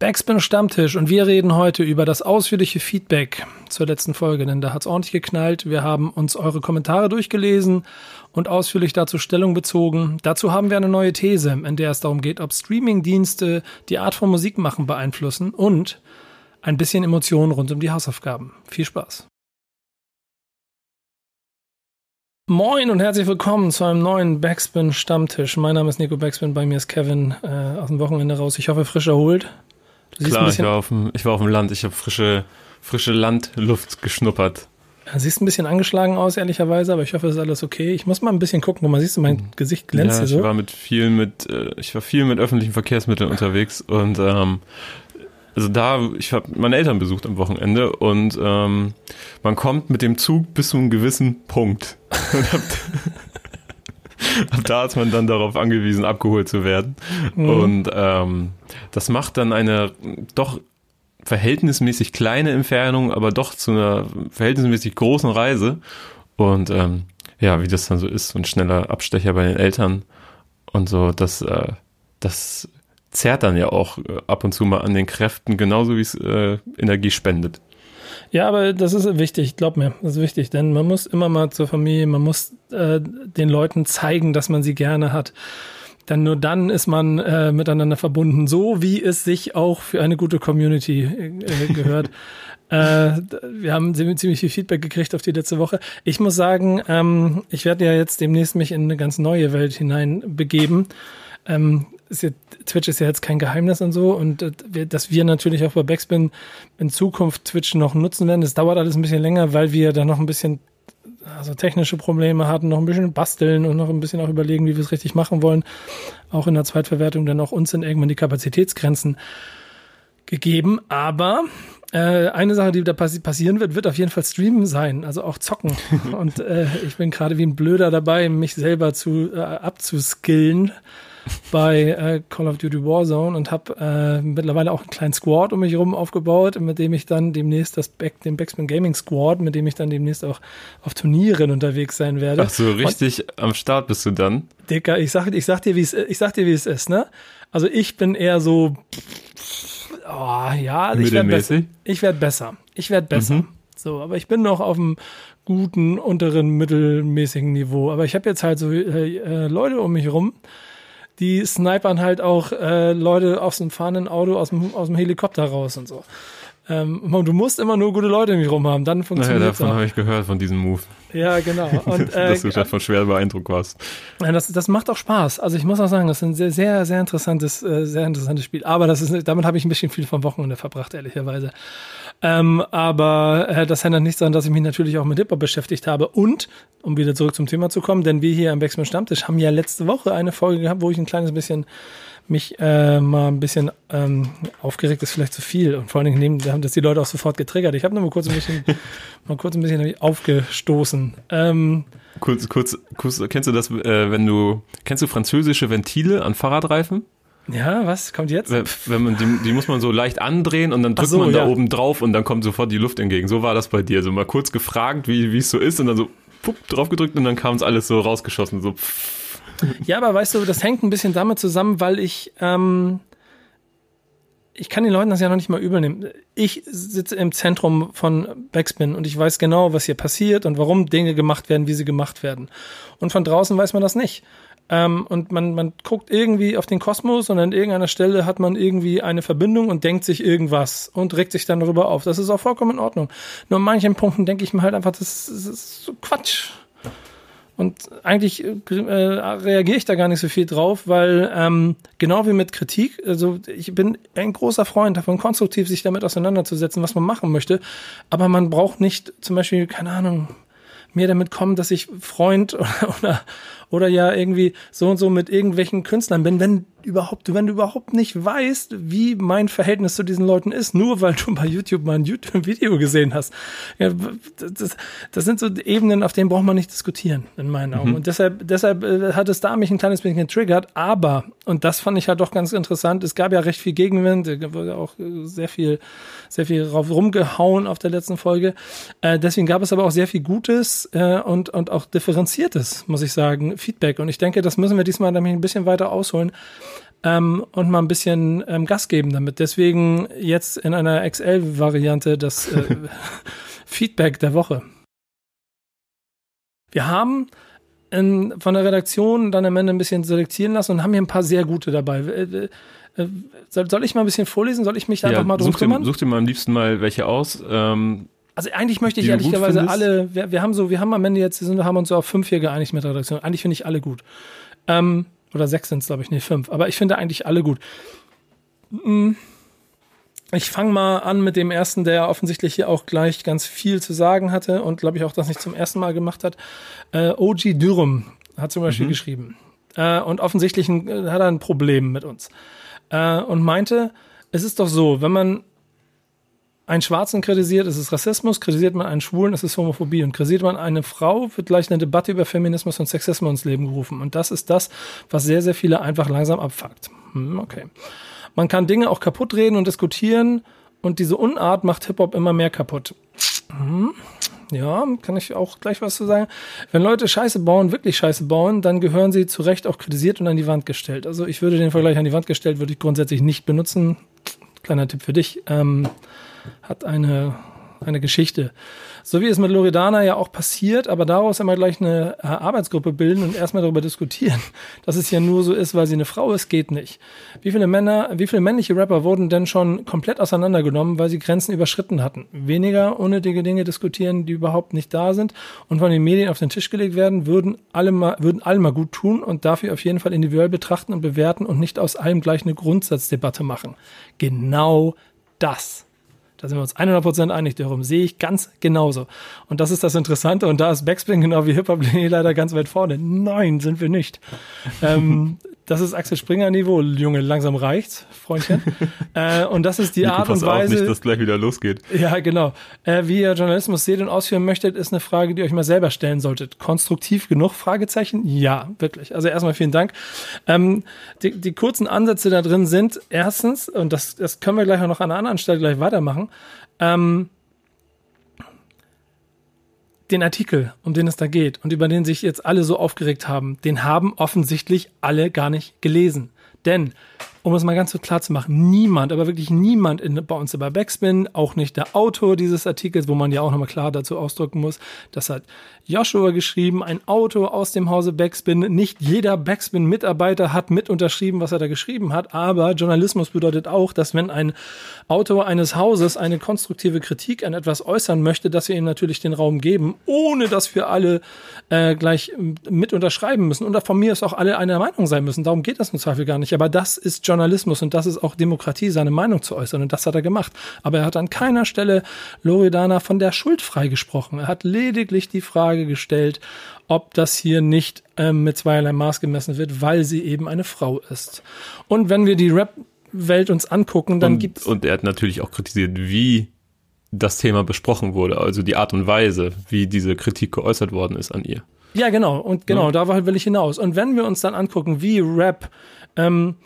Backspin Stammtisch und wir reden heute über das ausführliche Feedback zur letzten Folge, denn da hat's ordentlich geknallt. Wir haben uns eure Kommentare durchgelesen und ausführlich dazu Stellung bezogen. Dazu haben wir eine neue These, in der es darum geht, ob Streamingdienste die Art von Musik machen beeinflussen und ein bisschen Emotionen rund um die Hausaufgaben. Viel Spaß. Moin und herzlich willkommen zu einem neuen Backspin Stammtisch. Mein Name ist Nico Backspin, bei mir ist Kevin äh, aus dem Wochenende raus. Ich hoffe, frisch erholt. Klar, ich war, auf dem, ich war auf dem Land. Ich habe frische, frische Landluft geschnuppert. Siehst ein bisschen angeschlagen aus, ehrlicherweise, aber ich hoffe, es ist alles okay. Ich muss mal ein bisschen gucken. Guck mal, siehst du, mein Gesicht glänzt ja, ich so. War mit viel mit, äh, ich war viel mit öffentlichen Verkehrsmitteln unterwegs und ähm, also da, ich habe meine Eltern besucht am Wochenende und ähm, man kommt mit dem Zug bis zu einem gewissen Punkt. Und ab, ab da ist man dann darauf angewiesen, abgeholt zu werden. Mhm. Und ähm, das macht dann eine doch verhältnismäßig kleine Entfernung, aber doch zu einer verhältnismäßig großen Reise. Und ähm, ja, wie das dann so ist, so ein schneller Abstecher bei den Eltern und so, das, äh, das zerrt dann ja auch äh, ab und zu mal an den Kräften, genauso wie es äh, Energie spendet. Ja, aber das ist wichtig, glaub mir, das ist wichtig, denn man muss immer mal zur Familie, man muss äh, den Leuten zeigen, dass man sie gerne hat. Denn nur dann ist man äh, miteinander verbunden, so wie es sich auch für eine gute Community äh, gehört. äh, wir haben ziemlich viel Feedback gekriegt auf die letzte Woche. Ich muss sagen, ähm, ich werde ja jetzt demnächst mich in eine ganz neue Welt hinein begeben. Ähm, ist ja, Twitch ist ja jetzt kein Geheimnis und so und äh, dass wir natürlich auch bei Backspin in Zukunft Twitch noch nutzen werden. Das dauert alles ein bisschen länger, weil wir da noch ein bisschen also technische Probleme hatten, noch ein bisschen basteln und noch ein bisschen auch überlegen, wie wir es richtig machen wollen. Auch in der Zweitverwertung dann auch uns sind irgendwann die Kapazitätsgrenzen gegeben. Aber äh, eine Sache, die da passi passieren wird, wird auf jeden Fall Streamen sein, also auch zocken. und äh, ich bin gerade wie ein Blöder dabei, mich selber zu äh, abzuskillen bei äh, Call of Duty Warzone und habe äh, mittlerweile auch einen kleinen Squad um mich herum aufgebaut, mit dem ich dann demnächst das Back, den Backspin Gaming Squad, mit dem ich dann demnächst auch auf Turnieren unterwegs sein werde. Ach so, richtig und, am Start bist du dann. Dicker, ich sag, ich sag dir, wie es, ich sag dir, wie es ist, ne? Also ich bin eher so, oh, ja, ich werde besser. Ich werde besser. Ich werde besser. Mhm. So, aber ich bin noch auf dem guten, unteren, mittelmäßigen Niveau. Aber ich habe jetzt halt so äh, äh Leute um mich herum, die snipern halt auch äh, Leute aus dem fahrenden Auto, aus dem, aus dem Helikopter raus und so. Ähm, du musst immer nur gute Leute mich rum haben, dann funktioniert naja, davon habe ich gehört, von diesem Move. Ja, genau. Und, äh, Dass du davon schwer beeindruckt warst. Ja, das, das macht auch Spaß. Also ich muss auch sagen, das ist ein sehr, sehr, sehr interessantes, äh, sehr interessantes Spiel. Aber das ist, damit habe ich ein bisschen viel vom Wochenende verbracht, ehrlicherweise. Ähm, aber äh, das ändert nichts daran, dass ich mich natürlich auch mit Hip-Hop beschäftigt habe. Und, um wieder zurück zum Thema zu kommen, denn wir hier am Backspin Stammtisch haben ja letzte Woche eine Folge gehabt, wo ich ein kleines bisschen mich äh, mal ein bisschen ähm, aufgeregt ist vielleicht zu viel und vor allen Dingen nehmen, haben das die Leute auch sofort getriggert. Ich habe nur mal kurz ein bisschen mal kurz ein bisschen aufgestoßen. Ähm, kurz, kurz, kurz, kennst du das, äh, wenn du kennst du französische Ventile an Fahrradreifen? Ja, was kommt jetzt? Wenn, wenn man die, die muss man so leicht andrehen und dann drückt so, man da ja. oben drauf und dann kommt sofort die Luft entgegen. So war das bei dir. So mal kurz gefragt, wie wie es so ist und dann so pup, drauf gedrückt und dann kam es alles so rausgeschossen. So. Ja, aber weißt du, das hängt ein bisschen damit zusammen, weil ich ähm, ich kann den Leuten das ja noch nicht mal übel nehmen. Ich sitze im Zentrum von Backspin und ich weiß genau, was hier passiert und warum Dinge gemacht werden, wie sie gemacht werden. Und von draußen weiß man das nicht. Ähm, und man, man guckt irgendwie auf den Kosmos und an irgendeiner Stelle hat man irgendwie eine Verbindung und denkt sich irgendwas und regt sich dann darüber auf. Das ist auch vollkommen in Ordnung. Nur an manchen Punkten denke ich mir halt einfach, das, das ist so Quatsch. Und eigentlich äh, reagiere ich da gar nicht so viel drauf, weil ähm, genau wie mit Kritik, also ich bin ein großer Freund davon, konstruktiv sich damit auseinanderzusetzen, was man machen möchte. Aber man braucht nicht zum Beispiel, keine Ahnung, mir damit kommen, dass ich Freund oder, oder, oder ja irgendwie so und so mit irgendwelchen Künstlern bin, wenn überhaupt, wenn du überhaupt nicht weißt, wie mein Verhältnis zu diesen Leuten ist, nur weil du bei YouTube mal ein YouTube-Video gesehen hast. Ja, das, das sind so Ebenen, auf denen braucht man nicht diskutieren, in meinen Augen. Mhm. Und deshalb, deshalb äh, hat es da mich ein kleines bisschen getriggert, aber, und das fand ich halt doch ganz interessant, es gab ja recht viel Gegenwind, da wurde auch sehr viel, sehr viel drauf rumgehauen auf der letzten Folge. Äh, deswegen gab es aber auch sehr viel Gutes äh, und, und auch differenziertes, muss ich sagen, Feedback. Und ich denke, das müssen wir diesmal nämlich ein bisschen weiter ausholen. ähm, und mal ein bisschen ähm, Gas geben damit. Deswegen jetzt in einer XL-Variante das äh, Feedback der Woche. Wir haben in, von der Redaktion dann am Ende ein bisschen selektieren lassen und haben hier ein paar sehr gute dabei. Äh, äh, soll, soll, ich mal ein bisschen vorlesen? Soll ich mich da ja, einfach mal drum such kümmern? Dir, such dir mal am liebsten mal welche aus. Ähm, also eigentlich möchte ich ehrlicherweise alle, wir, wir, haben so, wir haben am Ende jetzt, wir haben uns so auf fünf hier geeinigt mit der Redaktion. Eigentlich finde ich alle gut. Ähm, oder sechs sind es, glaube ich, nee, fünf. Aber ich finde eigentlich alle gut. Mm. Ich fange mal an mit dem ersten, der offensichtlich hier auch gleich ganz viel zu sagen hatte und glaube ich auch das nicht zum ersten Mal gemacht hat. Äh, OG Dürüm hat zum Beispiel mhm. geschrieben. Äh, und offensichtlich ein, äh, hat er ein Problem mit uns. Äh, und meinte, es ist doch so, wenn man einen Schwarzen kritisiert, ist es Rassismus, kritisiert man einen Schwulen, ist es Homophobie und kritisiert man eine Frau, wird gleich eine Debatte über Feminismus und Sexismus ins Leben gerufen. Und das ist das, was sehr, sehr viele einfach langsam abfuckt. Hm, okay. Man kann Dinge auch kaputt reden und diskutieren und diese Unart macht Hip-Hop immer mehr kaputt. Hm, ja, kann ich auch gleich was zu sagen. Wenn Leute Scheiße bauen, wirklich Scheiße bauen, dann gehören sie zu Recht auch kritisiert und an die Wand gestellt. Also ich würde den Vergleich an die Wand gestellt, würde ich grundsätzlich nicht benutzen. Kleiner Tipp für dich. Ähm, hat eine, eine Geschichte. So wie es mit Loredana ja auch passiert, aber daraus immer gleich eine äh, Arbeitsgruppe bilden und erstmal darüber diskutieren, dass es ja nur so ist, weil sie eine Frau ist, geht nicht. Wie viele Männer, wie viele männliche Rapper wurden denn schon komplett auseinandergenommen, weil sie Grenzen überschritten hatten? Weniger unnötige Dinge diskutieren, die überhaupt nicht da sind und von den Medien auf den Tisch gelegt werden, würden alle mal, würden alle mal gut tun und dafür auf jeden Fall individuell betrachten und bewerten und nicht aus allem gleich eine Grundsatzdebatte machen. Genau das. Da sind wir uns 100% einig, darum sehe ich ganz genauso. Und das ist das Interessante. Und da ist Backspin genau wie Hip-Hop leider ganz weit vorne. Nein, sind wir nicht. ähm, das ist Axel Springer Niveau. Junge, langsam reicht's, Freundchen. äh, und das ist die Nico, Art und Weise. Auf, nicht, dass gleich wieder losgeht. Ja, genau. Äh, wie ihr Journalismus seht und ausführen möchtet, ist eine Frage, die ihr euch mal selber stellen solltet. Konstruktiv genug? Fragezeichen? Ja, wirklich. Also erstmal vielen Dank. Ähm, die, die kurzen Ansätze da drin sind erstens, und das, das können wir gleich auch noch an einer anderen Stelle gleich weitermachen, ähm, den Artikel, um den es da geht und über den sich jetzt alle so aufgeregt haben, den haben offensichtlich alle gar nicht gelesen. Denn um es mal ganz so klar zu machen, niemand, aber wirklich niemand in, bei uns bei Backspin, auch nicht der Autor dieses Artikels, wo man ja auch nochmal klar dazu ausdrücken muss, das hat Joshua geschrieben, ein Autor aus dem Hause Backspin. Nicht jeder Backspin-Mitarbeiter hat mit unterschrieben, was er da geschrieben hat, aber Journalismus bedeutet auch, dass wenn ein Autor eines Hauses eine konstruktive Kritik an etwas äußern möchte, dass wir ihm natürlich den Raum geben, ohne dass wir alle äh, gleich mit unterschreiben müssen. Und von mir ist auch alle einer Meinung sein müssen. Darum geht das im Zweifel gar nicht. Aber das ist Journalismus und das ist auch Demokratie, seine Meinung zu äußern. Und das hat er gemacht. Aber er hat an keiner Stelle Loredana von der Schuld freigesprochen. Er hat lediglich die Frage gestellt, ob das hier nicht ähm, mit zweierlei Maß gemessen wird, weil sie eben eine Frau ist. Und wenn wir die Rap-Welt uns angucken, dann gibt es. Und er hat natürlich auch kritisiert, wie das Thema besprochen wurde, also die Art und Weise, wie diese Kritik geäußert worden ist an ihr. Ja, genau. Und genau, ja. da will ich hinaus. Und wenn wir uns dann angucken, wie Rap ähm,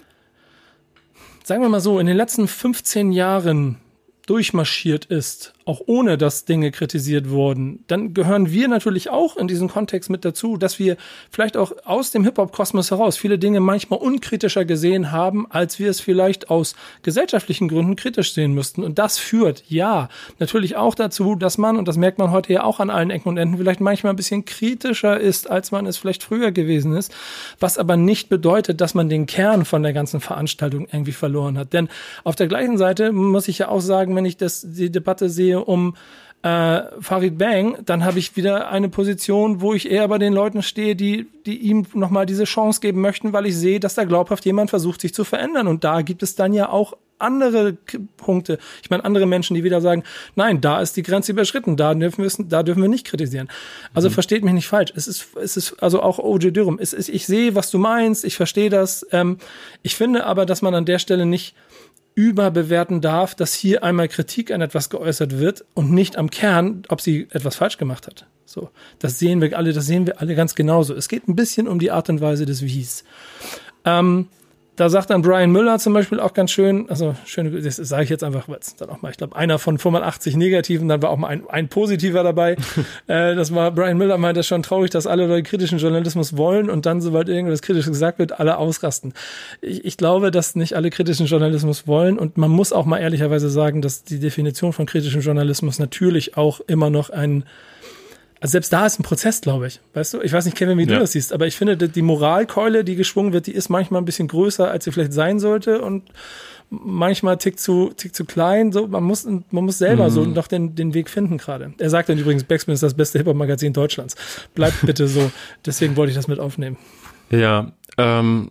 sagen wir mal so, in den letzten 15 Jahren durchmarschiert ist, auch ohne dass Dinge kritisiert wurden, dann gehören wir natürlich auch in diesem Kontext mit dazu, dass wir vielleicht auch aus dem Hip-Hop-Kosmos heraus viele Dinge manchmal unkritischer gesehen haben, als wir es vielleicht aus gesellschaftlichen Gründen kritisch sehen müssten. Und das führt, ja, natürlich auch dazu, dass man, und das merkt man heute ja auch an allen Ecken und Enden, vielleicht manchmal ein bisschen kritischer ist, als man es vielleicht früher gewesen ist, was aber nicht bedeutet, dass man den Kern von der ganzen Veranstaltung irgendwie verloren hat. Denn auf der gleichen Seite muss ich ja auch sagen, wenn ich das, die Debatte sehe, um äh, Farid Bang, dann habe ich wieder eine Position, wo ich eher bei den Leuten stehe, die, die ihm nochmal diese Chance geben möchten, weil ich sehe, dass da glaubhaft jemand versucht, sich zu verändern. Und da gibt es dann ja auch andere Punkte. Ich meine, andere Menschen, die wieder sagen, nein, da ist die Grenze überschritten, da dürfen wir, da dürfen wir nicht kritisieren. Also mhm. versteht mich nicht falsch. Es ist, es ist also auch OJ Durham. Es ist, ich sehe, was du meinst, ich verstehe das. Ähm, ich finde aber, dass man an der Stelle nicht überbewerten darf, dass hier einmal Kritik an etwas geäußert wird und nicht am Kern, ob sie etwas falsch gemacht hat. So, das sehen wir alle, das sehen wir alle ganz genauso. Es geht ein bisschen um die Art und Weise des Wies. Ähm, da sagt dann Brian Müller zum Beispiel auch ganz schön, also schön, das sage ich jetzt einfach, weil dann auch mal, ich glaube, einer von 85 Negativen, dann war auch mal ein, ein positiver dabei. äh, das war Brian Müller meinte das schon traurig, dass alle Leute kritischen Journalismus wollen und dann, sobald irgendwas kritisch gesagt wird, alle ausrasten. Ich, ich glaube, dass nicht alle kritischen Journalismus wollen und man muss auch mal ehrlicherweise sagen, dass die Definition von kritischem Journalismus natürlich auch immer noch ein also selbst da ist ein Prozess, glaube ich. Weißt du? Ich weiß nicht, Kevin, wie ja. du das siehst, aber ich finde, die Moralkeule, die geschwungen wird, die ist manchmal ein bisschen größer, als sie vielleicht sein sollte und manchmal tick zu, tick zu klein. So, man muss, man muss selber mhm. so noch den, den Weg finden gerade. Er sagt dann übrigens, Backspin ist das beste Hip-Hop-Magazin Deutschlands. Bleibt bitte so. Deswegen wollte ich das mit aufnehmen. Ja, ähm,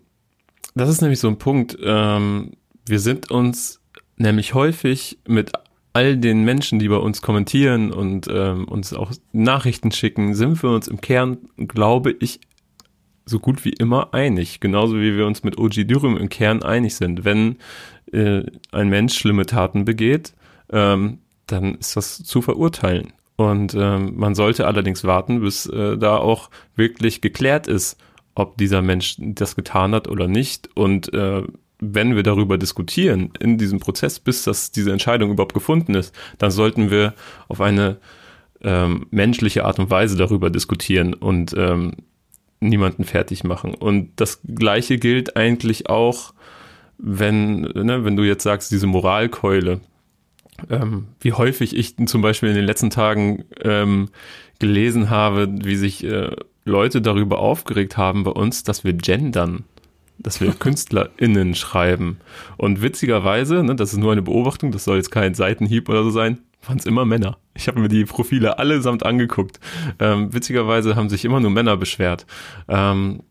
das ist nämlich so ein Punkt. Ähm, wir sind uns nämlich häufig mit all den Menschen, die bei uns kommentieren und ähm, uns auch Nachrichten schicken, sind wir uns im Kern, glaube ich, so gut wie immer einig. Genauso wie wir uns mit OG Dürüm im Kern einig sind. Wenn äh, ein Mensch schlimme Taten begeht, ähm, dann ist das zu verurteilen. Und ähm, man sollte allerdings warten, bis äh, da auch wirklich geklärt ist, ob dieser Mensch das getan hat oder nicht. Und äh, wenn wir darüber diskutieren in diesem Prozess, bis das diese Entscheidung überhaupt gefunden ist, dann sollten wir auf eine ähm, menschliche Art und Weise darüber diskutieren und ähm, niemanden fertig machen. Und das Gleiche gilt eigentlich auch, wenn, ne, wenn du jetzt sagst, diese Moralkeule, ähm, wie häufig ich zum Beispiel in den letzten Tagen ähm, gelesen habe, wie sich äh, Leute darüber aufgeregt haben bei uns, dass wir gendern dass wir KünstlerInnen schreiben. Und witzigerweise, ne, das ist nur eine Beobachtung, das soll jetzt kein Seitenhieb oder so sein, waren es immer Männer. Ich habe mir die Profile allesamt angeguckt. Ähm, witzigerweise haben sich immer nur Männer beschwert. Ähm,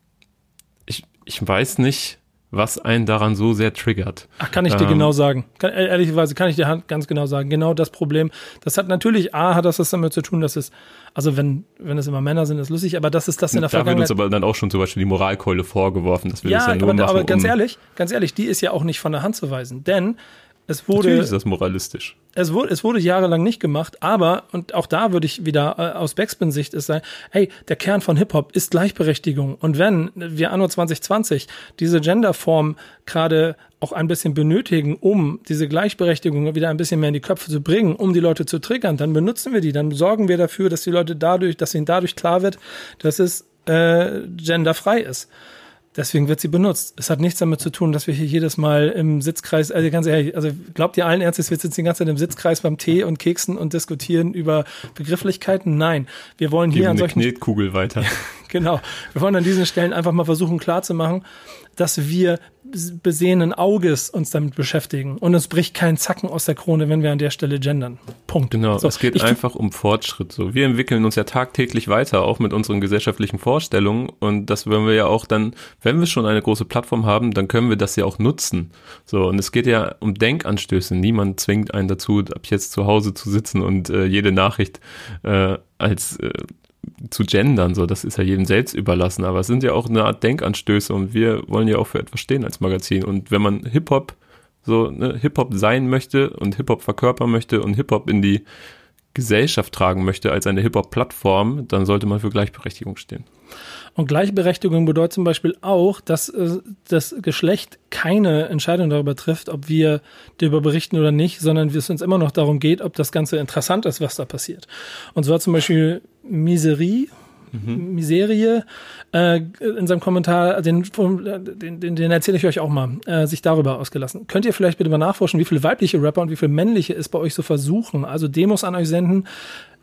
ich, ich weiß nicht, was einen daran so sehr triggert. Ach, kann ich dir ähm, genau sagen. Kann, ehrlicherweise kann ich dir ganz genau sagen. Genau das Problem. Das hat natürlich, A, hat das was damit zu tun, dass es, also wenn, wenn es immer Männer sind, ist lustig, aber das ist das in der da Vergangenheit. Da wird uns aber dann auch schon zum Beispiel die Moralkeule vorgeworfen, dass wir ja, das ja nur aber, machen, aber ganz um ehrlich, ganz ehrlich, die ist ja auch nicht von der Hand zu weisen. Denn es wurde, Natürlich ist das moralistisch. Es wurde, es wurde jahrelang nicht gemacht, aber, und auch da würde ich wieder äh, aus Backspin-Sicht es sein, hey, der Kern von Hip-Hop ist Gleichberechtigung. Und wenn wir anno 2020 diese Genderform gerade auch ein bisschen benötigen, um diese Gleichberechtigung wieder ein bisschen mehr in die Köpfe zu bringen, um die Leute zu triggern, dann benutzen wir die, dann sorgen wir dafür, dass die Leute dadurch, dass ihnen dadurch klar wird, dass es äh, genderfrei ist. Deswegen wird sie benutzt. Es hat nichts damit zu tun, dass wir hier jedes Mal im Sitzkreis, also ganz ehrlich, also glaubt ihr allen Ernstes, wir sitzen die ganze Zeit im Sitzkreis beim Tee und Keksen und diskutieren über Begrifflichkeiten? Nein. Wir wollen hier Geben an solchen. Knetkugel weiter. genau. Wir wollen an diesen Stellen einfach mal versuchen klarzumachen, dass wir besehenen Auges uns damit beschäftigen und es bricht kein Zacken aus der Krone, wenn wir an der Stelle gendern. Punkt. Genau, so, es geht ich, einfach um Fortschritt. So, wir entwickeln uns ja tagtäglich weiter, auch mit unseren gesellschaftlichen Vorstellungen und das wollen wir ja auch dann, wenn wir schon eine große Plattform haben, dann können wir das ja auch nutzen. So und es geht ja um Denkanstöße. Niemand zwingt einen dazu, ab jetzt zu Hause zu sitzen und äh, jede Nachricht äh, als äh, zu gendern, so, das ist ja jedem selbst überlassen, aber es sind ja auch eine Art Denkanstöße und wir wollen ja auch für etwas stehen als Magazin und wenn man Hip-Hop so ne, Hip-Hop sein möchte und Hip-Hop verkörpern möchte und Hip-Hop in die Gesellschaft tragen möchte als eine Hip-Hop-Plattform, dann sollte man für Gleichberechtigung stehen. Und Gleichberechtigung bedeutet zum Beispiel auch, dass äh, das Geschlecht keine Entscheidung darüber trifft, ob wir darüber berichten oder nicht, sondern es uns immer noch darum geht, ob das Ganze interessant ist, was da passiert. Und zwar zum Beispiel Miserie, mhm. Miserie, äh, in seinem Kommentar, den, den, den, den erzähle ich euch auch mal, äh, sich darüber ausgelassen. Könnt ihr vielleicht bitte mal nachforschen, wie viele weibliche Rapper und wie viele männliche es bei euch so versuchen? Also Demos an euch senden,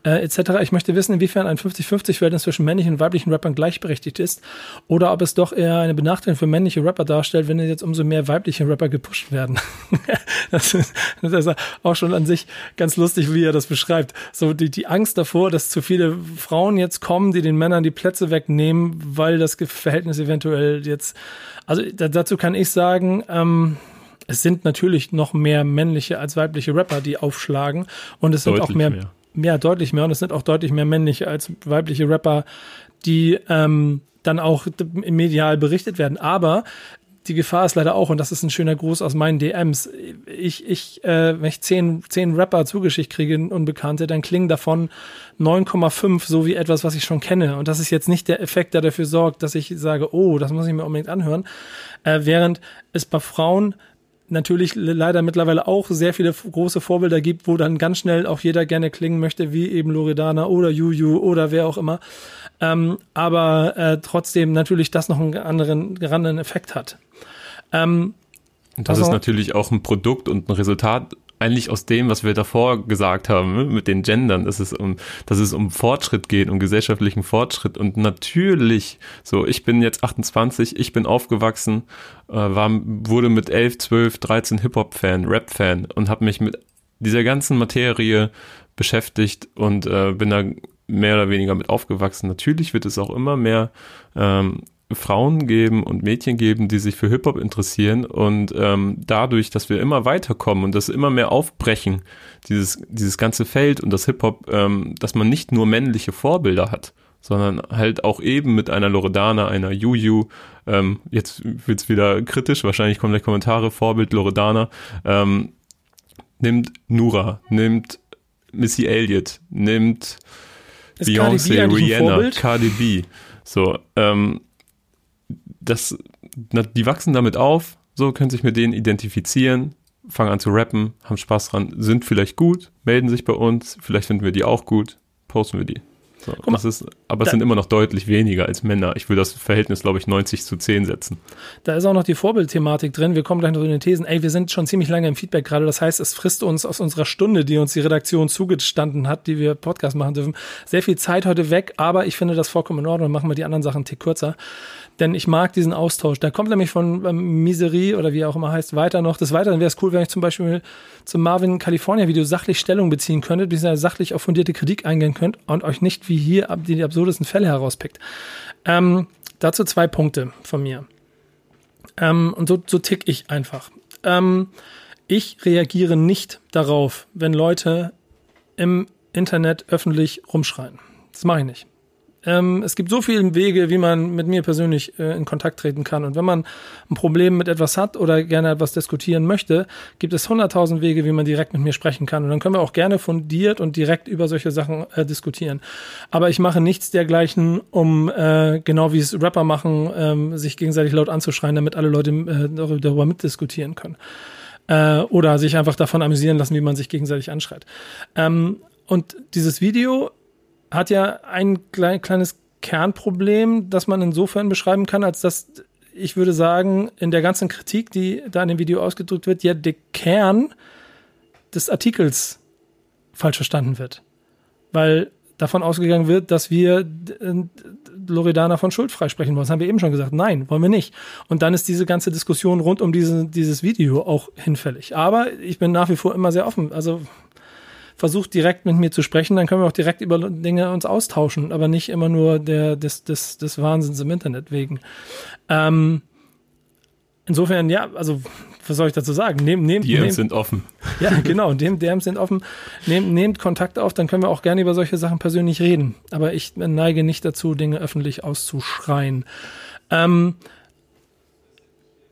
äh, etc. Ich möchte wissen, inwiefern ein 50-50-Verhältnis zwischen männlichen und weiblichen Rappern gleichberechtigt ist oder ob es doch eher eine Benachteiligung für männliche Rapper darstellt, wenn jetzt umso mehr weibliche Rapper gepusht werden. das, ist, das ist auch schon an sich ganz lustig, wie er das beschreibt. So die, die Angst davor, dass zu viele Frauen jetzt kommen, die den Männern die Plätze wegnehmen, weil das Verhältnis eventuell jetzt, also dazu kann ich sagen, ähm, es sind natürlich noch mehr männliche als weibliche Rapper, die aufschlagen. Und es sind auch mehr, mehr, mehr, deutlich mehr und es sind auch deutlich mehr männliche als weibliche Rapper, die ähm, dann auch medial berichtet werden. Aber die Gefahr ist leider auch, und das ist ein schöner Gruß aus meinen DMs, ich, ich, äh, wenn ich zehn, zehn Rapper zugeschickt kriege, Unbekannte, dann klingen davon 9,5 so wie etwas, was ich schon kenne. Und das ist jetzt nicht der Effekt, der dafür sorgt, dass ich sage, oh, das muss ich mir unbedingt anhören. Äh, während es bei Frauen natürlich leider mittlerweile auch sehr viele große Vorbilder gibt, wo dann ganz schnell auch jeder gerne klingen möchte, wie eben Loredana oder Juju oder wer auch immer. Ähm, aber äh, trotzdem natürlich das noch einen anderen, anderen Effekt hat. Ähm, das ist natürlich auch ein Produkt und ein Resultat eigentlich aus dem, was wir davor gesagt haben, ne, mit den Gendern, dass es um, dass es um Fortschritt geht, um gesellschaftlichen Fortschritt. Und natürlich, so, ich bin jetzt 28, ich bin aufgewachsen, äh, war, wurde mit 11, 12, 13 Hip-Hop-Fan, Rap-Fan und habe mich mit dieser ganzen Materie beschäftigt und äh, bin da mehr oder weniger mit aufgewachsen. Natürlich wird es auch immer mehr ähm, Frauen geben und Mädchen geben, die sich für Hip-Hop interessieren und ähm, dadurch, dass wir immer weiterkommen und das immer mehr aufbrechen, dieses, dieses ganze Feld und das Hip-Hop, ähm, dass man nicht nur männliche Vorbilder hat, sondern halt auch eben mit einer Loredana, einer Juju, ähm, jetzt wird's wieder kritisch, wahrscheinlich kommen gleich Kommentare, Vorbild Loredana, ähm, nimmt Nura, nimmt Missy Elliott, nimmt Beyoncé, Rihanna, Cardi B. So, ähm, das, die wachsen damit auf, so können sich mit denen identifizieren, fangen an zu rappen, haben Spaß dran, sind vielleicht gut, melden sich bei uns, vielleicht finden wir die auch gut, posten wir die. So, das ist, aber es sind immer noch deutlich weniger als Männer. Ich würde das Verhältnis, glaube ich, 90 zu 10 setzen. Da ist auch noch die Vorbildthematik drin. Wir kommen gleich noch in den Thesen. Ey, wir sind schon ziemlich lange im Feedback gerade. Das heißt, es frisst uns aus unserer Stunde, die uns die Redaktion zugestanden hat, die wir Podcast machen dürfen, sehr viel Zeit heute weg. Aber ich finde das vollkommen in Ordnung. Machen wir die anderen Sachen einen Tick kürzer denn ich mag diesen Austausch. Da kommt nämlich von ähm, Miserie oder wie auch immer heißt weiter noch. Des Weiteren wäre es cool, wenn ich zum Beispiel zum Marvin California Video sachlich Stellung beziehen könntet, ihr sachlich auf fundierte Kritik eingehen könnt und euch nicht wie hier die, die absurdesten Fälle herauspickt. Ähm, dazu zwei Punkte von mir. Ähm, und so, so tick ich einfach. Ähm, ich reagiere nicht darauf, wenn Leute im Internet öffentlich rumschreien. Das mache ich nicht. Ähm, es gibt so viele Wege, wie man mit mir persönlich äh, in Kontakt treten kann. Und wenn man ein Problem mit etwas hat oder gerne etwas diskutieren möchte, gibt es hunderttausend Wege, wie man direkt mit mir sprechen kann. Und dann können wir auch gerne fundiert und direkt über solche Sachen äh, diskutieren. Aber ich mache nichts dergleichen, um äh, genau wie es Rapper machen, ähm, sich gegenseitig laut anzuschreien, damit alle Leute äh, darüber mitdiskutieren können. Äh, oder sich einfach davon amüsieren lassen, wie man sich gegenseitig anschreit. Ähm, und dieses Video hat ja ein klein, kleines Kernproblem, das man insofern beschreiben kann, als dass ich würde sagen, in der ganzen Kritik, die da in dem Video ausgedrückt wird, ja der Kern des Artikels falsch verstanden wird. Weil davon ausgegangen wird, dass wir Loredana von Schuld freisprechen wollen. Das haben wir eben schon gesagt. Nein, wollen wir nicht. Und dann ist diese ganze Diskussion rund um diese, dieses Video auch hinfällig. Aber ich bin nach wie vor immer sehr offen. Also versucht direkt mit mir zu sprechen, dann können wir auch direkt über Dinge uns austauschen, aber nicht immer nur der, des, des, des Wahnsinns im Internet wegen. Ähm, insofern, ja, also was soll ich dazu sagen? Nehmt, nehmt, DMs nehmt, sind offen. Ja, genau, dem, DMs sind offen. Nehmt, nehmt Kontakt auf, dann können wir auch gerne über solche Sachen persönlich reden. Aber ich neige nicht dazu, Dinge öffentlich auszuschreien. Ähm,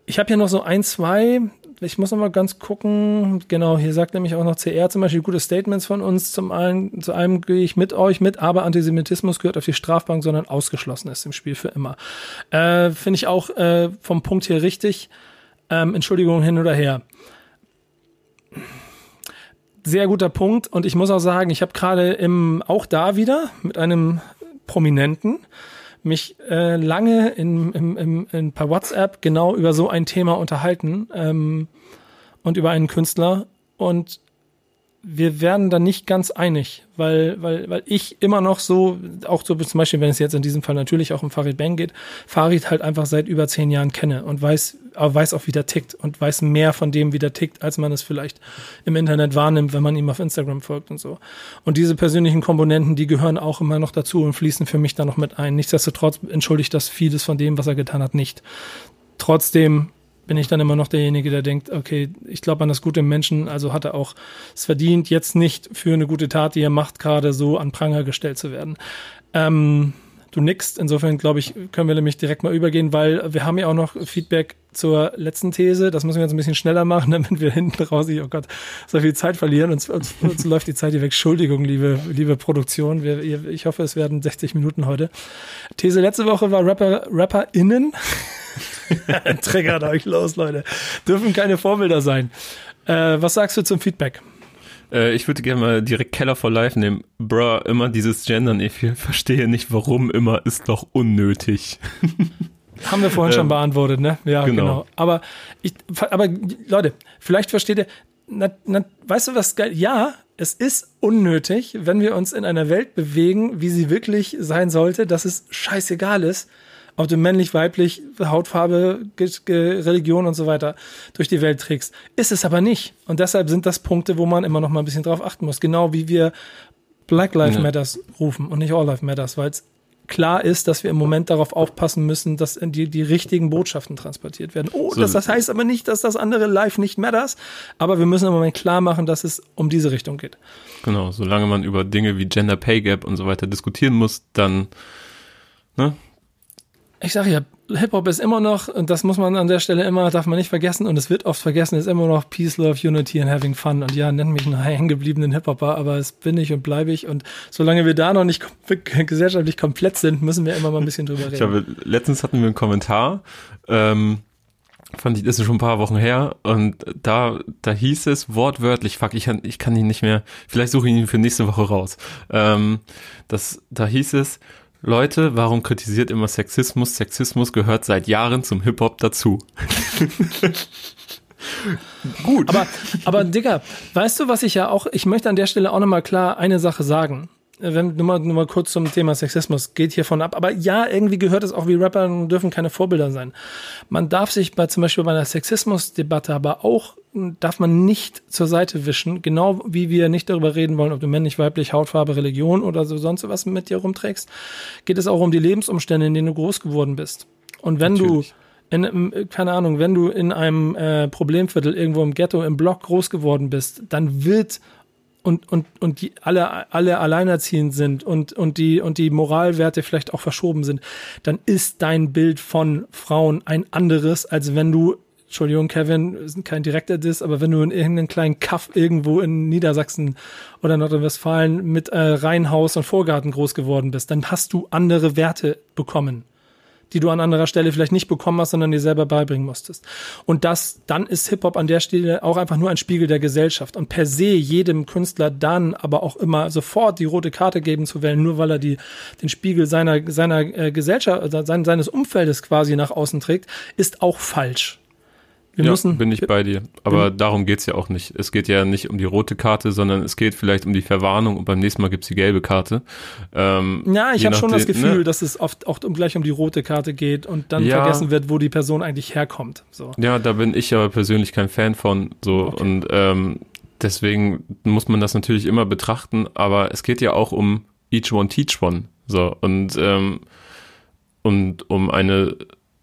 ich habe hier noch so ein, zwei ich muss noch mal ganz gucken. Genau, hier sagt nämlich auch noch CR zum Beispiel gute Statements von uns. Zum einen, zu einem gehe ich mit euch mit, aber Antisemitismus gehört auf die Strafbank, sondern ausgeschlossen ist im Spiel für immer. Äh, Finde ich auch äh, vom Punkt hier richtig. Ähm, Entschuldigung hin oder her. Sehr guter Punkt. Und ich muss auch sagen, ich habe gerade im, auch da wieder mit einem Prominenten mich äh, lange in, in, in, in, per WhatsApp genau über so ein Thema unterhalten ähm, und über einen Künstler. Und wir werden da nicht ganz einig, weil, weil, weil ich immer noch so, auch so zum Beispiel, wenn es jetzt in diesem Fall natürlich auch um Farid Bang geht, Farid halt einfach seit über zehn Jahren kenne und weiß, weiß auch, wie der tickt und weiß mehr von dem, wie der tickt, als man es vielleicht im Internet wahrnimmt, wenn man ihm auf Instagram folgt und so. Und diese persönlichen Komponenten, die gehören auch immer noch dazu und fließen für mich da noch mit ein. Nichtsdestotrotz entschuldigt das vieles von dem, was er getan hat, nicht. Trotzdem bin ich dann immer noch derjenige, der denkt, okay, ich glaube an das Gute im Menschen, also hat er auch es verdient, jetzt nicht für eine gute Tat, die er macht, gerade so an Pranger gestellt zu werden. Ähm, Du nickst, insofern glaube ich, können wir nämlich direkt mal übergehen, weil wir haben ja auch noch Feedback zur letzten These. Das müssen wir jetzt ein bisschen schneller machen, damit wir hinten raus, oh Gott, so viel Zeit verlieren. Uns, uns, uns läuft die Zeit hier weg. Entschuldigung, liebe, liebe Produktion. Wir, ich hoffe, es werden 60 Minuten heute. These letzte Woche war Rapper, RapperInnen. Triggert euch los, Leute. Dürfen keine Vorbilder sein. Äh, was sagst du zum Feedback? Äh, ich würde gerne mal direkt Keller for Life nehmen. Bruh, immer dieses Gendern, ich verstehe nicht, warum immer, ist doch unnötig. Haben wir vorhin ähm, schon beantwortet, ne? Ja, genau. genau. Aber, ich, aber Leute, vielleicht versteht ihr, na, na, weißt du was geil? Ja, es ist unnötig, wenn wir uns in einer Welt bewegen, wie sie wirklich sein sollte, dass es scheißegal ist, ob du männlich, weiblich, Hautfarbe, Religion und so weiter durch die Welt trägst. Ist es aber nicht. Und deshalb sind das Punkte, wo man immer noch mal ein bisschen drauf achten muss. Genau wie wir Black Lives ja. Matters rufen und nicht All Lives Matters, weil es klar ist, dass wir im Moment darauf aufpassen müssen, dass die, die richtigen Botschaften transportiert werden. Oh, so, das, das heißt aber nicht, dass das andere Life nicht matters, aber wir müssen im Moment klar machen, dass es um diese Richtung geht. Genau, solange man über Dinge wie Gender Pay Gap und so weiter diskutieren muss, dann ne, ich sage ja, Hip-Hop ist immer noch, und das muss man an der Stelle immer, darf man nicht vergessen, und es wird oft vergessen, ist immer noch Peace, Love, Unity and Having Fun. Und ja, nenn mich einen hängengebliebenen Hip-Hopper, aber es bin ich und bleibe ich. Und solange wir da noch nicht gesellschaftlich komplett sind, müssen wir immer mal ein bisschen drüber reden. Ich glaube, letztens hatten wir einen Kommentar, ähm, fand ich, das ist schon ein paar Wochen her, und da, da hieß es wortwörtlich, fuck, ich kann, ich kann ihn nicht mehr, vielleicht suche ich ihn für nächste Woche raus. Ähm, das, da hieß es, Leute, warum kritisiert immer Sexismus? Sexismus gehört seit Jahren zum Hip-Hop dazu. Gut. Aber, aber Digga, weißt du, was ich ja auch, ich möchte an der Stelle auch nochmal klar eine Sache sagen. Wenn, nur, mal, nur mal kurz zum Thema Sexismus, geht hiervon ab. Aber ja, irgendwie gehört es auch wie Rapper dürfen keine Vorbilder sein. Man darf sich bei zum Beispiel bei einer Sexismusdebatte aber auch darf man nicht zur Seite wischen, genau wie wir nicht darüber reden wollen, ob du männlich, weiblich, Hautfarbe, Religion oder so sonst was mit dir rumträgst, geht es auch um die Lebensumstände, in denen du groß geworden bist. Und wenn Natürlich. du in, keine Ahnung, wenn du in einem äh, Problemviertel irgendwo im Ghetto, im Block groß geworden bist, dann wird und, und, und die alle, alle alleinerziehend sind und, und die, und die Moralwerte vielleicht auch verschoben sind, dann ist dein Bild von Frauen ein anderes, als wenn du Entschuldigung, Kevin, kein direkter Diss, aber wenn du in irgendeinem kleinen Kaff irgendwo in Niedersachsen oder Nordrhein-Westfalen mit äh, Reihenhaus und Vorgarten groß geworden bist, dann hast du andere Werte bekommen, die du an anderer Stelle vielleicht nicht bekommen hast, sondern dir selber beibringen musstest. Und das, dann ist Hip-Hop an der Stelle auch einfach nur ein Spiegel der Gesellschaft. Und per se jedem Künstler dann aber auch immer sofort die rote Karte geben zu wählen, nur weil er die, den Spiegel seiner, seiner äh, Gesellschaft, äh, seines Umfeldes quasi nach außen trägt, ist auch falsch. Wir ja, müssen, bin ich bei dir. Aber darum geht's ja auch nicht. Es geht ja nicht um die rote Karte, sondern es geht vielleicht um die Verwarnung und beim nächsten Mal gibt's die gelbe Karte. Ähm, ja, ich habe schon das Gefühl, ne? dass es oft auch gleich um die rote Karte geht und dann ja, vergessen wird, wo die Person eigentlich herkommt. So. Ja, da bin ich aber persönlich kein Fan von. So okay. und ähm, deswegen muss man das natürlich immer betrachten, aber es geht ja auch um each one teach one. So und ähm, und um eine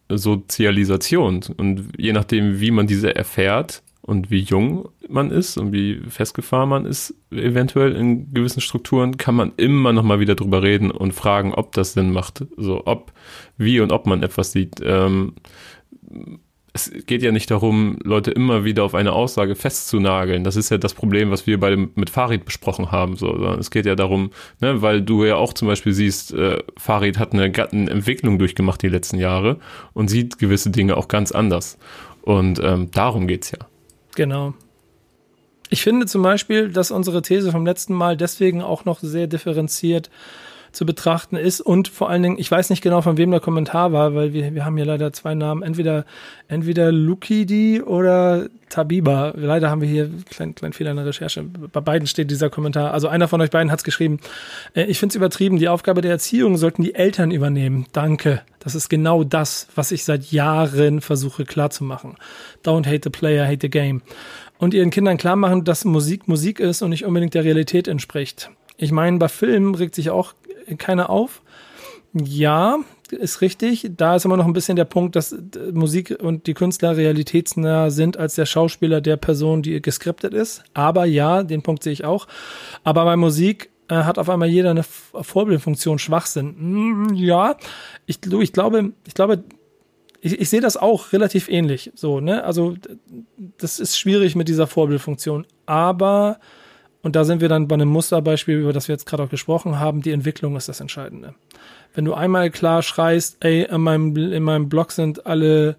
Sozialisation. Und je nachdem, wie man diese erfährt und wie jung man ist und wie festgefahren man ist, eventuell in gewissen Strukturen, kann man immer noch mal wieder drüber reden und fragen, ob das Sinn macht. So, ob, wie und ob man etwas sieht. Ähm, es geht ja nicht darum, Leute immer wieder auf eine Aussage festzunageln. Das ist ja das Problem, was wir bei dem, mit Farid besprochen haben. So, es geht ja darum, ne, weil du ja auch zum Beispiel siehst, äh, Farid hat eine, eine Entwicklung durchgemacht die letzten Jahre und sieht gewisse Dinge auch ganz anders. Und ähm, darum geht's ja. Genau. Ich finde zum Beispiel, dass unsere These vom letzten Mal deswegen auch noch sehr differenziert zu betrachten ist. Und vor allen Dingen, ich weiß nicht genau, von wem der Kommentar war, weil wir, wir haben hier leider zwei Namen, entweder, entweder Lukidi oder Tabiba. Leider haben wir hier einen kleinen, kleinen Fehler in der Recherche. Bei beiden steht dieser Kommentar. Also einer von euch beiden hat es geschrieben. Äh, ich finde es übertrieben. Die Aufgabe der Erziehung sollten die Eltern übernehmen. Danke. Das ist genau das, was ich seit Jahren versuche klarzumachen. Don't hate the player, hate the game. Und ihren Kindern klar machen, dass Musik Musik ist und nicht unbedingt der Realität entspricht. Ich meine, bei Filmen regt sich auch keiner auf. Ja, ist richtig. Da ist immer noch ein bisschen der Punkt, dass Musik und die Künstler realitätsnah sind als der Schauspieler der Person, die geskriptet ist. Aber ja, den Punkt sehe ich auch. Aber bei Musik äh, hat auf einmal jeder eine Vorbildfunktion Schwachsinn. Mm, ja, ich, ich glaube, ich glaube, ich, ich sehe das auch relativ ähnlich. So, ne? Also, das ist schwierig mit dieser Vorbildfunktion. Aber, und da sind wir dann bei einem Musterbeispiel, über das wir jetzt gerade auch gesprochen haben, die Entwicklung ist das Entscheidende. Wenn du einmal klar schreist, ey, in meinem, in meinem Blog sind alle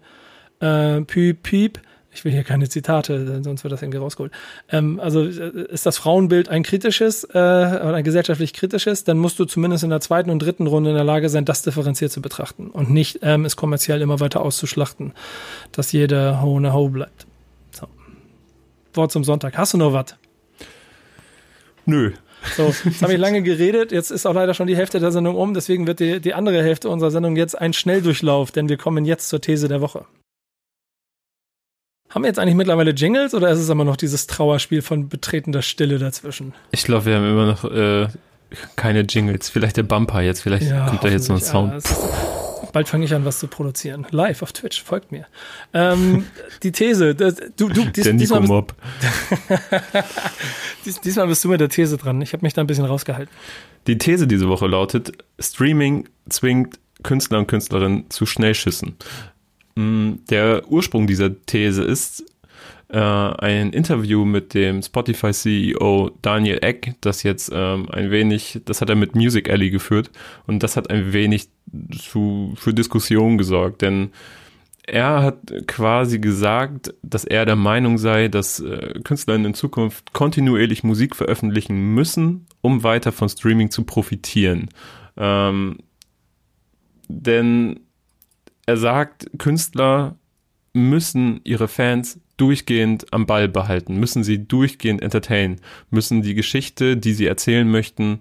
äh, Piep, Piep, ich will hier keine Zitate, sonst wird das irgendwie rausgeholt. Ähm, also äh, ist das Frauenbild ein kritisches äh, oder ein gesellschaftlich kritisches, dann musst du zumindest in der zweiten und dritten Runde in der Lage sein, das differenziert zu betrachten und nicht ähm, es kommerziell immer weiter auszuschlachten, dass jeder Ho eine Ho bleibt. So. Wort zum Sonntag. Hast du noch was? Nö. So, jetzt habe ich lange geredet, jetzt ist auch leider schon die Hälfte der Sendung um, deswegen wird die, die andere Hälfte unserer Sendung jetzt ein Schnelldurchlauf, denn wir kommen jetzt zur These der Woche. Haben wir jetzt eigentlich mittlerweile Jingles oder ist es immer noch dieses Trauerspiel von betretender Stille dazwischen? Ich glaube, wir haben immer noch äh, keine Jingles. Vielleicht der Bumper jetzt, vielleicht ja, kommt da jetzt noch ein Sound. Bald fange ich an, was zu produzieren. Live auf Twitch, folgt mir. Ähm, die These, das, du, du, dies, der Nico Mob. dies, diesmal bist du mit der These dran. Ich habe mich da ein bisschen rausgehalten. Die These diese Woche lautet: Streaming zwingt Künstler und Künstlerinnen zu Schnellschüssen. Mm, der Ursprung dieser These ist äh, ein Interview mit dem Spotify-CEO Daniel Eck, das jetzt ähm, ein wenig, das hat er mit Music Alley geführt und das hat ein wenig zu, für Diskussionen gesorgt, denn er hat quasi gesagt, dass er der Meinung sei, dass äh, Künstler in Zukunft kontinuierlich Musik veröffentlichen müssen, um weiter von Streaming zu profitieren. Ähm, denn er sagt, Künstler müssen ihre Fans durchgehend am Ball behalten, müssen sie durchgehend entertainen, müssen die Geschichte, die sie erzählen möchten,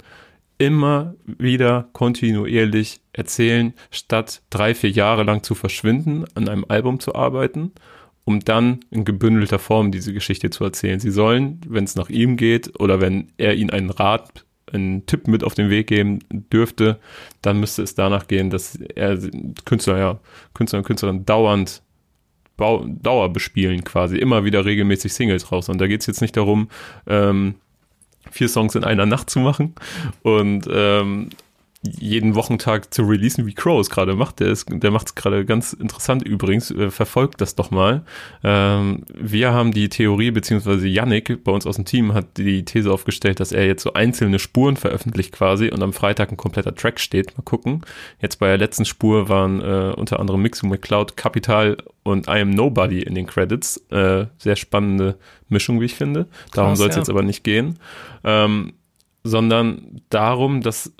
immer wieder kontinuierlich erzählen, statt drei, vier Jahre lang zu verschwinden, an einem Album zu arbeiten, um dann in gebündelter Form diese Geschichte zu erzählen. Sie sollen, wenn es nach ihm geht oder wenn er ihnen einen Rat einen Tipp mit auf den Weg geben dürfte, dann müsste es danach gehen, dass er Künstler, ja, Künstler und Künstlerinnen dauernd Dauer bespielen quasi, immer wieder regelmäßig Singles raus. Und da geht es jetzt nicht darum, ähm, vier Songs in einer Nacht zu machen und ähm, jeden Wochentag zu releasen, wie Crow es gerade macht. Der, ist, der macht es gerade ganz interessant übrigens. Äh, verfolgt das doch mal. Ähm, wir haben die Theorie, beziehungsweise Yannick bei uns aus dem Team hat die These aufgestellt, dass er jetzt so einzelne Spuren veröffentlicht quasi und am Freitag ein kompletter Track steht. Mal gucken. Jetzt bei der letzten Spur waren äh, unter anderem Mixu McCloud, Capital und I Am Nobody in den Credits. Äh, sehr spannende Mischung, wie ich finde. Darum soll es ja. jetzt aber nicht gehen. Ähm, sondern darum, dass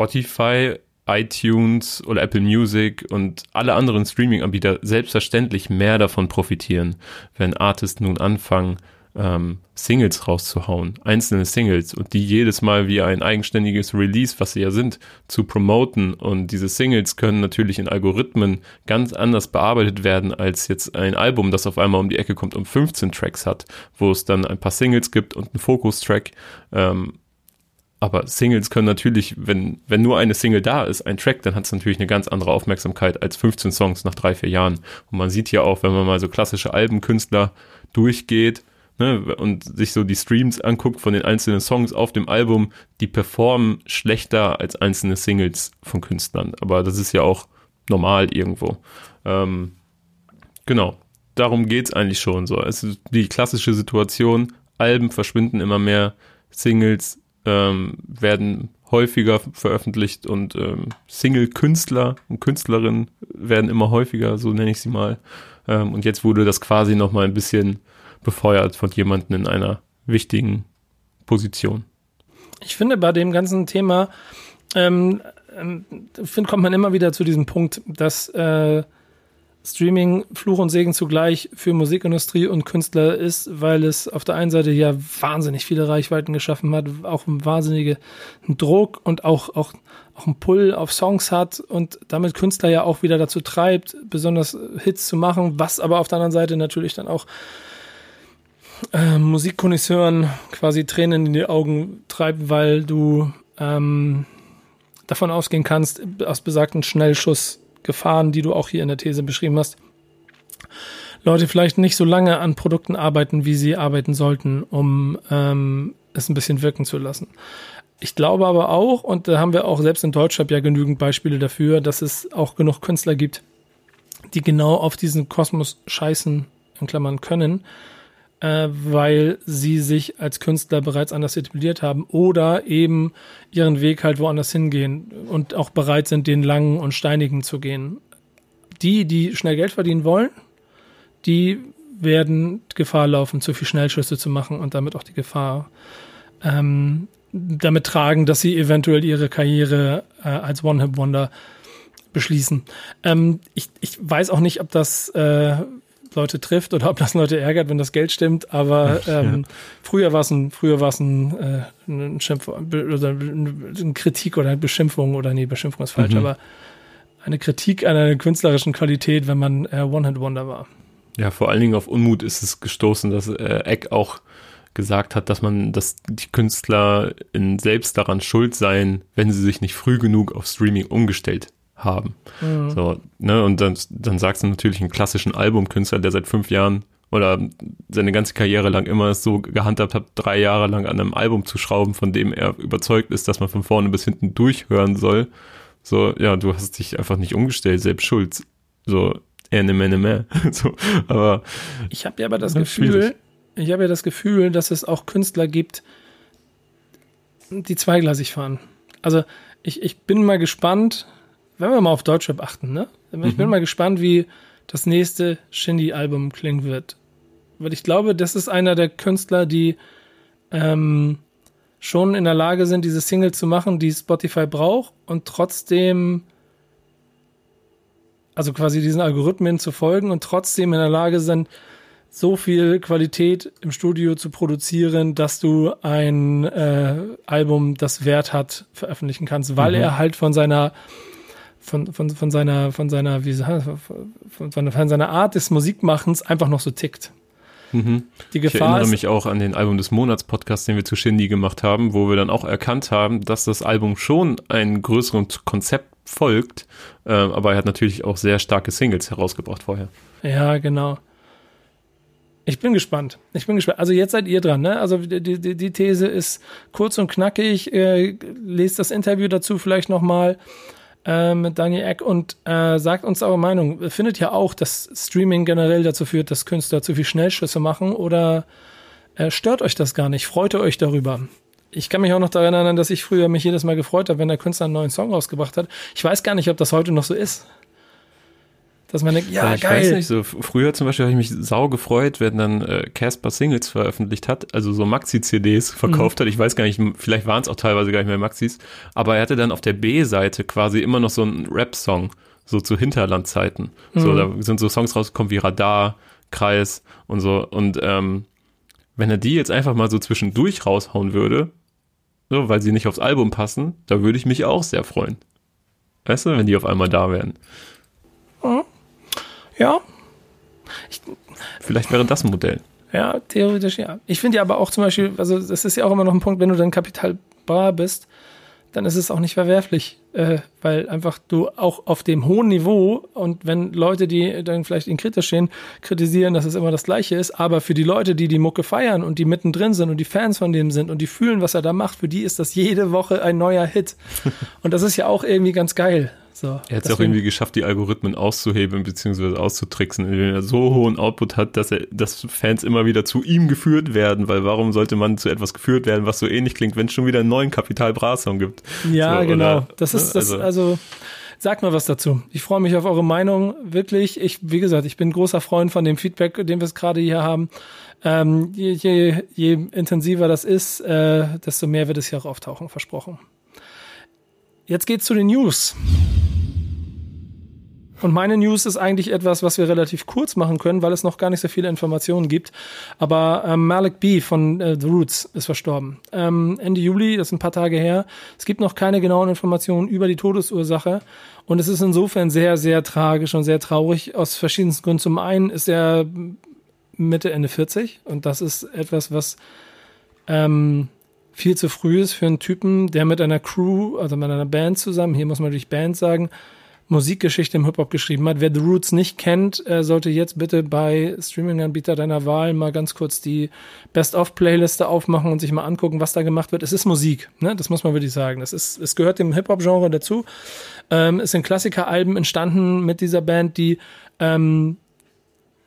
Spotify, iTunes oder Apple Music und alle anderen Streaming-Anbieter selbstverständlich mehr davon profitieren, wenn Artists nun anfangen, ähm, Singles rauszuhauen, einzelne Singles und die jedes Mal wie ein eigenständiges Release, was sie ja sind, zu promoten. Und diese Singles können natürlich in Algorithmen ganz anders bearbeitet werden als jetzt ein Album, das auf einmal um die Ecke kommt und 15 Tracks hat, wo es dann ein paar Singles gibt und einen Fokus-Track. Ähm, aber Singles können natürlich, wenn, wenn nur eine Single da ist, ein Track, dann hat es natürlich eine ganz andere Aufmerksamkeit als 15 Songs nach drei, vier Jahren. Und man sieht ja auch, wenn man mal so klassische Albenkünstler durchgeht ne, und sich so die Streams anguckt von den einzelnen Songs auf dem Album, die performen schlechter als einzelne Singles von Künstlern. Aber das ist ja auch normal irgendwo. Ähm, genau, darum geht's eigentlich schon so. Es ist die klassische Situation, Alben verschwinden immer mehr, Singles ähm, werden häufiger veröffentlicht und ähm, Single-Künstler und Künstlerinnen werden immer häufiger, so nenne ich sie mal. Ähm, und jetzt wurde das quasi nochmal ein bisschen befeuert von jemandem in einer wichtigen Position. Ich finde bei dem ganzen Thema, ähm, ähm, find, kommt man immer wieder zu diesem Punkt, dass äh, Streaming Fluch und Segen zugleich für Musikindustrie und Künstler ist, weil es auf der einen Seite ja wahnsinnig viele Reichweiten geschaffen hat, auch einen wahnsinnigen Druck und auch, auch, auch einen Pull auf Songs hat und damit Künstler ja auch wieder dazu treibt, besonders Hits zu machen, was aber auf der anderen Seite natürlich dann auch äh, Musikkonnoisseuren quasi Tränen in die Augen treibt, weil du ähm, davon ausgehen kannst, aus besagten Schnellschuss Gefahren, die du auch hier in der These beschrieben hast, Leute vielleicht nicht so lange an Produkten arbeiten, wie sie arbeiten sollten, um ähm, es ein bisschen wirken zu lassen. Ich glaube aber auch, und da haben wir auch selbst in Deutschland ja genügend Beispiele dafür, dass es auch genug Künstler gibt, die genau auf diesen Kosmos scheißen, in Klammern können, äh, weil sie sich als Künstler bereits anders etabliert haben oder eben ihren Weg halt woanders hingehen und auch bereit sind, den langen und steinigen zu gehen. Die, die schnell Geld verdienen wollen, die werden Gefahr laufen, zu viel Schnellschüsse zu machen und damit auch die Gefahr ähm, damit tragen, dass sie eventuell ihre Karriere äh, als One-Hit-Wonder beschließen. Ähm, ich, ich weiß auch nicht, ob das äh, Leute trifft oder ob das Leute ärgert, wenn das Geld stimmt, aber ähm, ja. früher war es ein, früher war es ein, äh, ein Schimpf oder eine Kritik oder eine Beschimpfung oder nee, Beschimpfung ist falsch, mhm. aber eine Kritik an einer künstlerischen Qualität, wenn man äh, One-Hit-Wonder war. Ja, vor allen Dingen auf Unmut ist es gestoßen, dass äh, Eck auch gesagt hat, dass man, dass die Künstler in selbst daran schuld seien, wenn sie sich nicht früh genug auf Streaming umgestellt haben. Mhm. So, ne, und dann, dann sagst du natürlich einen klassischen Albumkünstler, der seit fünf Jahren oder seine ganze Karriere lang immer so gehandhabt hat, drei Jahre lang an einem Album zu schrauben, von dem er überzeugt ist, dass man von vorne bis hinten durchhören soll. So, ja, du hast dich einfach nicht umgestellt, selbst schuld. So, eine Menge mehr. so, aber. Ich habe ja aber das Gefühl, schwierig. ich habe ja das Gefühl, dass es auch Künstler gibt, die zweigleisig fahren. Also, ich, ich bin mal gespannt, wenn wir mal auf Deutschrap achten, ne? Ich mhm. bin mal gespannt, wie das nächste Shindy-Album klingen wird. Weil ich glaube, das ist einer der Künstler, die ähm, schon in der Lage sind, diese Single zu machen, die Spotify braucht und trotzdem, also quasi diesen Algorithmen zu folgen und trotzdem in der Lage sind, so viel Qualität im Studio zu produzieren, dass du ein äh, Album, das Wert hat, veröffentlichen kannst, weil mhm. er halt von seiner von, von, von seiner, von seiner, wie von, von, von seiner Art des Musikmachens einfach noch so tickt. Mhm. Die Gefahr ich erinnere ist, mich auch an den Album des Monats Podcast, den wir zu Shindy gemacht haben, wo wir dann auch erkannt haben, dass das Album schon ein größeren Konzept folgt, äh, aber er hat natürlich auch sehr starke Singles herausgebracht vorher. Ja, genau. Ich bin gespannt. Ich bin gespannt. Also jetzt seid ihr dran, ne? Also die, die, die These ist kurz und knackig. Äh, lest das Interview dazu vielleicht nochmal. mal äh, mit Daniel Eck und äh, sagt uns eure Meinung. Findet ihr auch, dass Streaming generell dazu führt, dass Künstler zu viel Schnellschüsse machen oder äh, stört euch das gar nicht? Freut ihr euch darüber? Ich kann mich auch noch daran erinnern, dass ich früher mich jedes Mal gefreut habe, wenn der Künstler einen neuen Song rausgebracht hat. Ich weiß gar nicht, ob das heute noch so ist dass man denkt, ja, ich geil. weiß nicht, so früher zum Beispiel habe ich mich sau gefreut, wenn dann äh, Casper Singles veröffentlicht hat, also so Maxi-CDs verkauft mhm. hat. Ich weiß gar nicht, vielleicht waren es auch teilweise gar nicht mehr Maxis, aber er hatte dann auf der B-Seite quasi immer noch so einen Rap-Song, so zu Hinterlandzeiten. Mhm. So, da sind so Songs rausgekommen wie Radar, Kreis und so. Und ähm, wenn er die jetzt einfach mal so zwischendurch raushauen würde, so, weil sie nicht aufs Album passen, da würde ich mich auch sehr freuen. Weißt du, wenn die auf einmal da wären. Ja. Ich, Vielleicht wäre das ein Modell. Ja, theoretisch ja. Ich finde ja aber auch zum Beispiel, also das ist ja auch immer noch ein Punkt, wenn du dann kapitalbar bist, dann ist es auch nicht verwerflich, äh, weil einfach du auch auf dem hohen Niveau und wenn Leute, die dann vielleicht ihn kritisch stehen, kritisieren, dass es immer das Gleiche ist, aber für die Leute, die die Mucke feiern und die mittendrin sind und die Fans von dem sind und die fühlen, was er da macht, für die ist das jede Woche ein neuer Hit. und das ist ja auch irgendwie ganz geil. So, er hat es auch irgendwie geschafft, die Algorithmen auszuheben bzw. auszutricksen, indem er so hohen Output hat, dass er, dass Fans immer wieder zu ihm geführt werden, weil warum sollte man zu etwas geführt werden, was so ähnlich klingt, wenn es schon wieder einen neuen Kapital Bra Song gibt? Ja, so, genau. Oder, das ist das, also, also Sagt mal was dazu. Ich freue mich auf eure Meinung. Wirklich, ich, wie gesagt, ich bin großer Freund von dem Feedback, den wir es gerade hier haben. Ähm, je, je, je intensiver das ist, äh, desto mehr wird es hier auch auftauchen, versprochen. Jetzt geht's zu den News. Und meine News ist eigentlich etwas, was wir relativ kurz machen können, weil es noch gar nicht so viele Informationen gibt. Aber ähm, Malik B von äh, The Roots ist verstorben. Ähm, Ende Juli, das ist ein paar Tage her. Es gibt noch keine genauen Informationen über die Todesursache. Und es ist insofern sehr, sehr tragisch und sehr traurig aus verschiedensten Gründen. Zum einen ist er Mitte, Ende 40 und das ist etwas, was ähm, viel zu früh ist für einen Typen, der mit einer Crew, also mit einer Band zusammen, hier muss man natürlich Band sagen, Musikgeschichte im Hip-Hop geschrieben hat. Wer The Roots nicht kennt, äh, sollte jetzt bitte bei Streaming-Anbieter deiner Wahl mal ganz kurz die Best-of-Playliste aufmachen und sich mal angucken, was da gemacht wird. Es ist Musik, ne? das muss man wirklich sagen. Das ist, es gehört dem Hip-Hop-Genre dazu. Ähm, es sind Klassiker-Alben entstanden mit dieser Band, die ähm,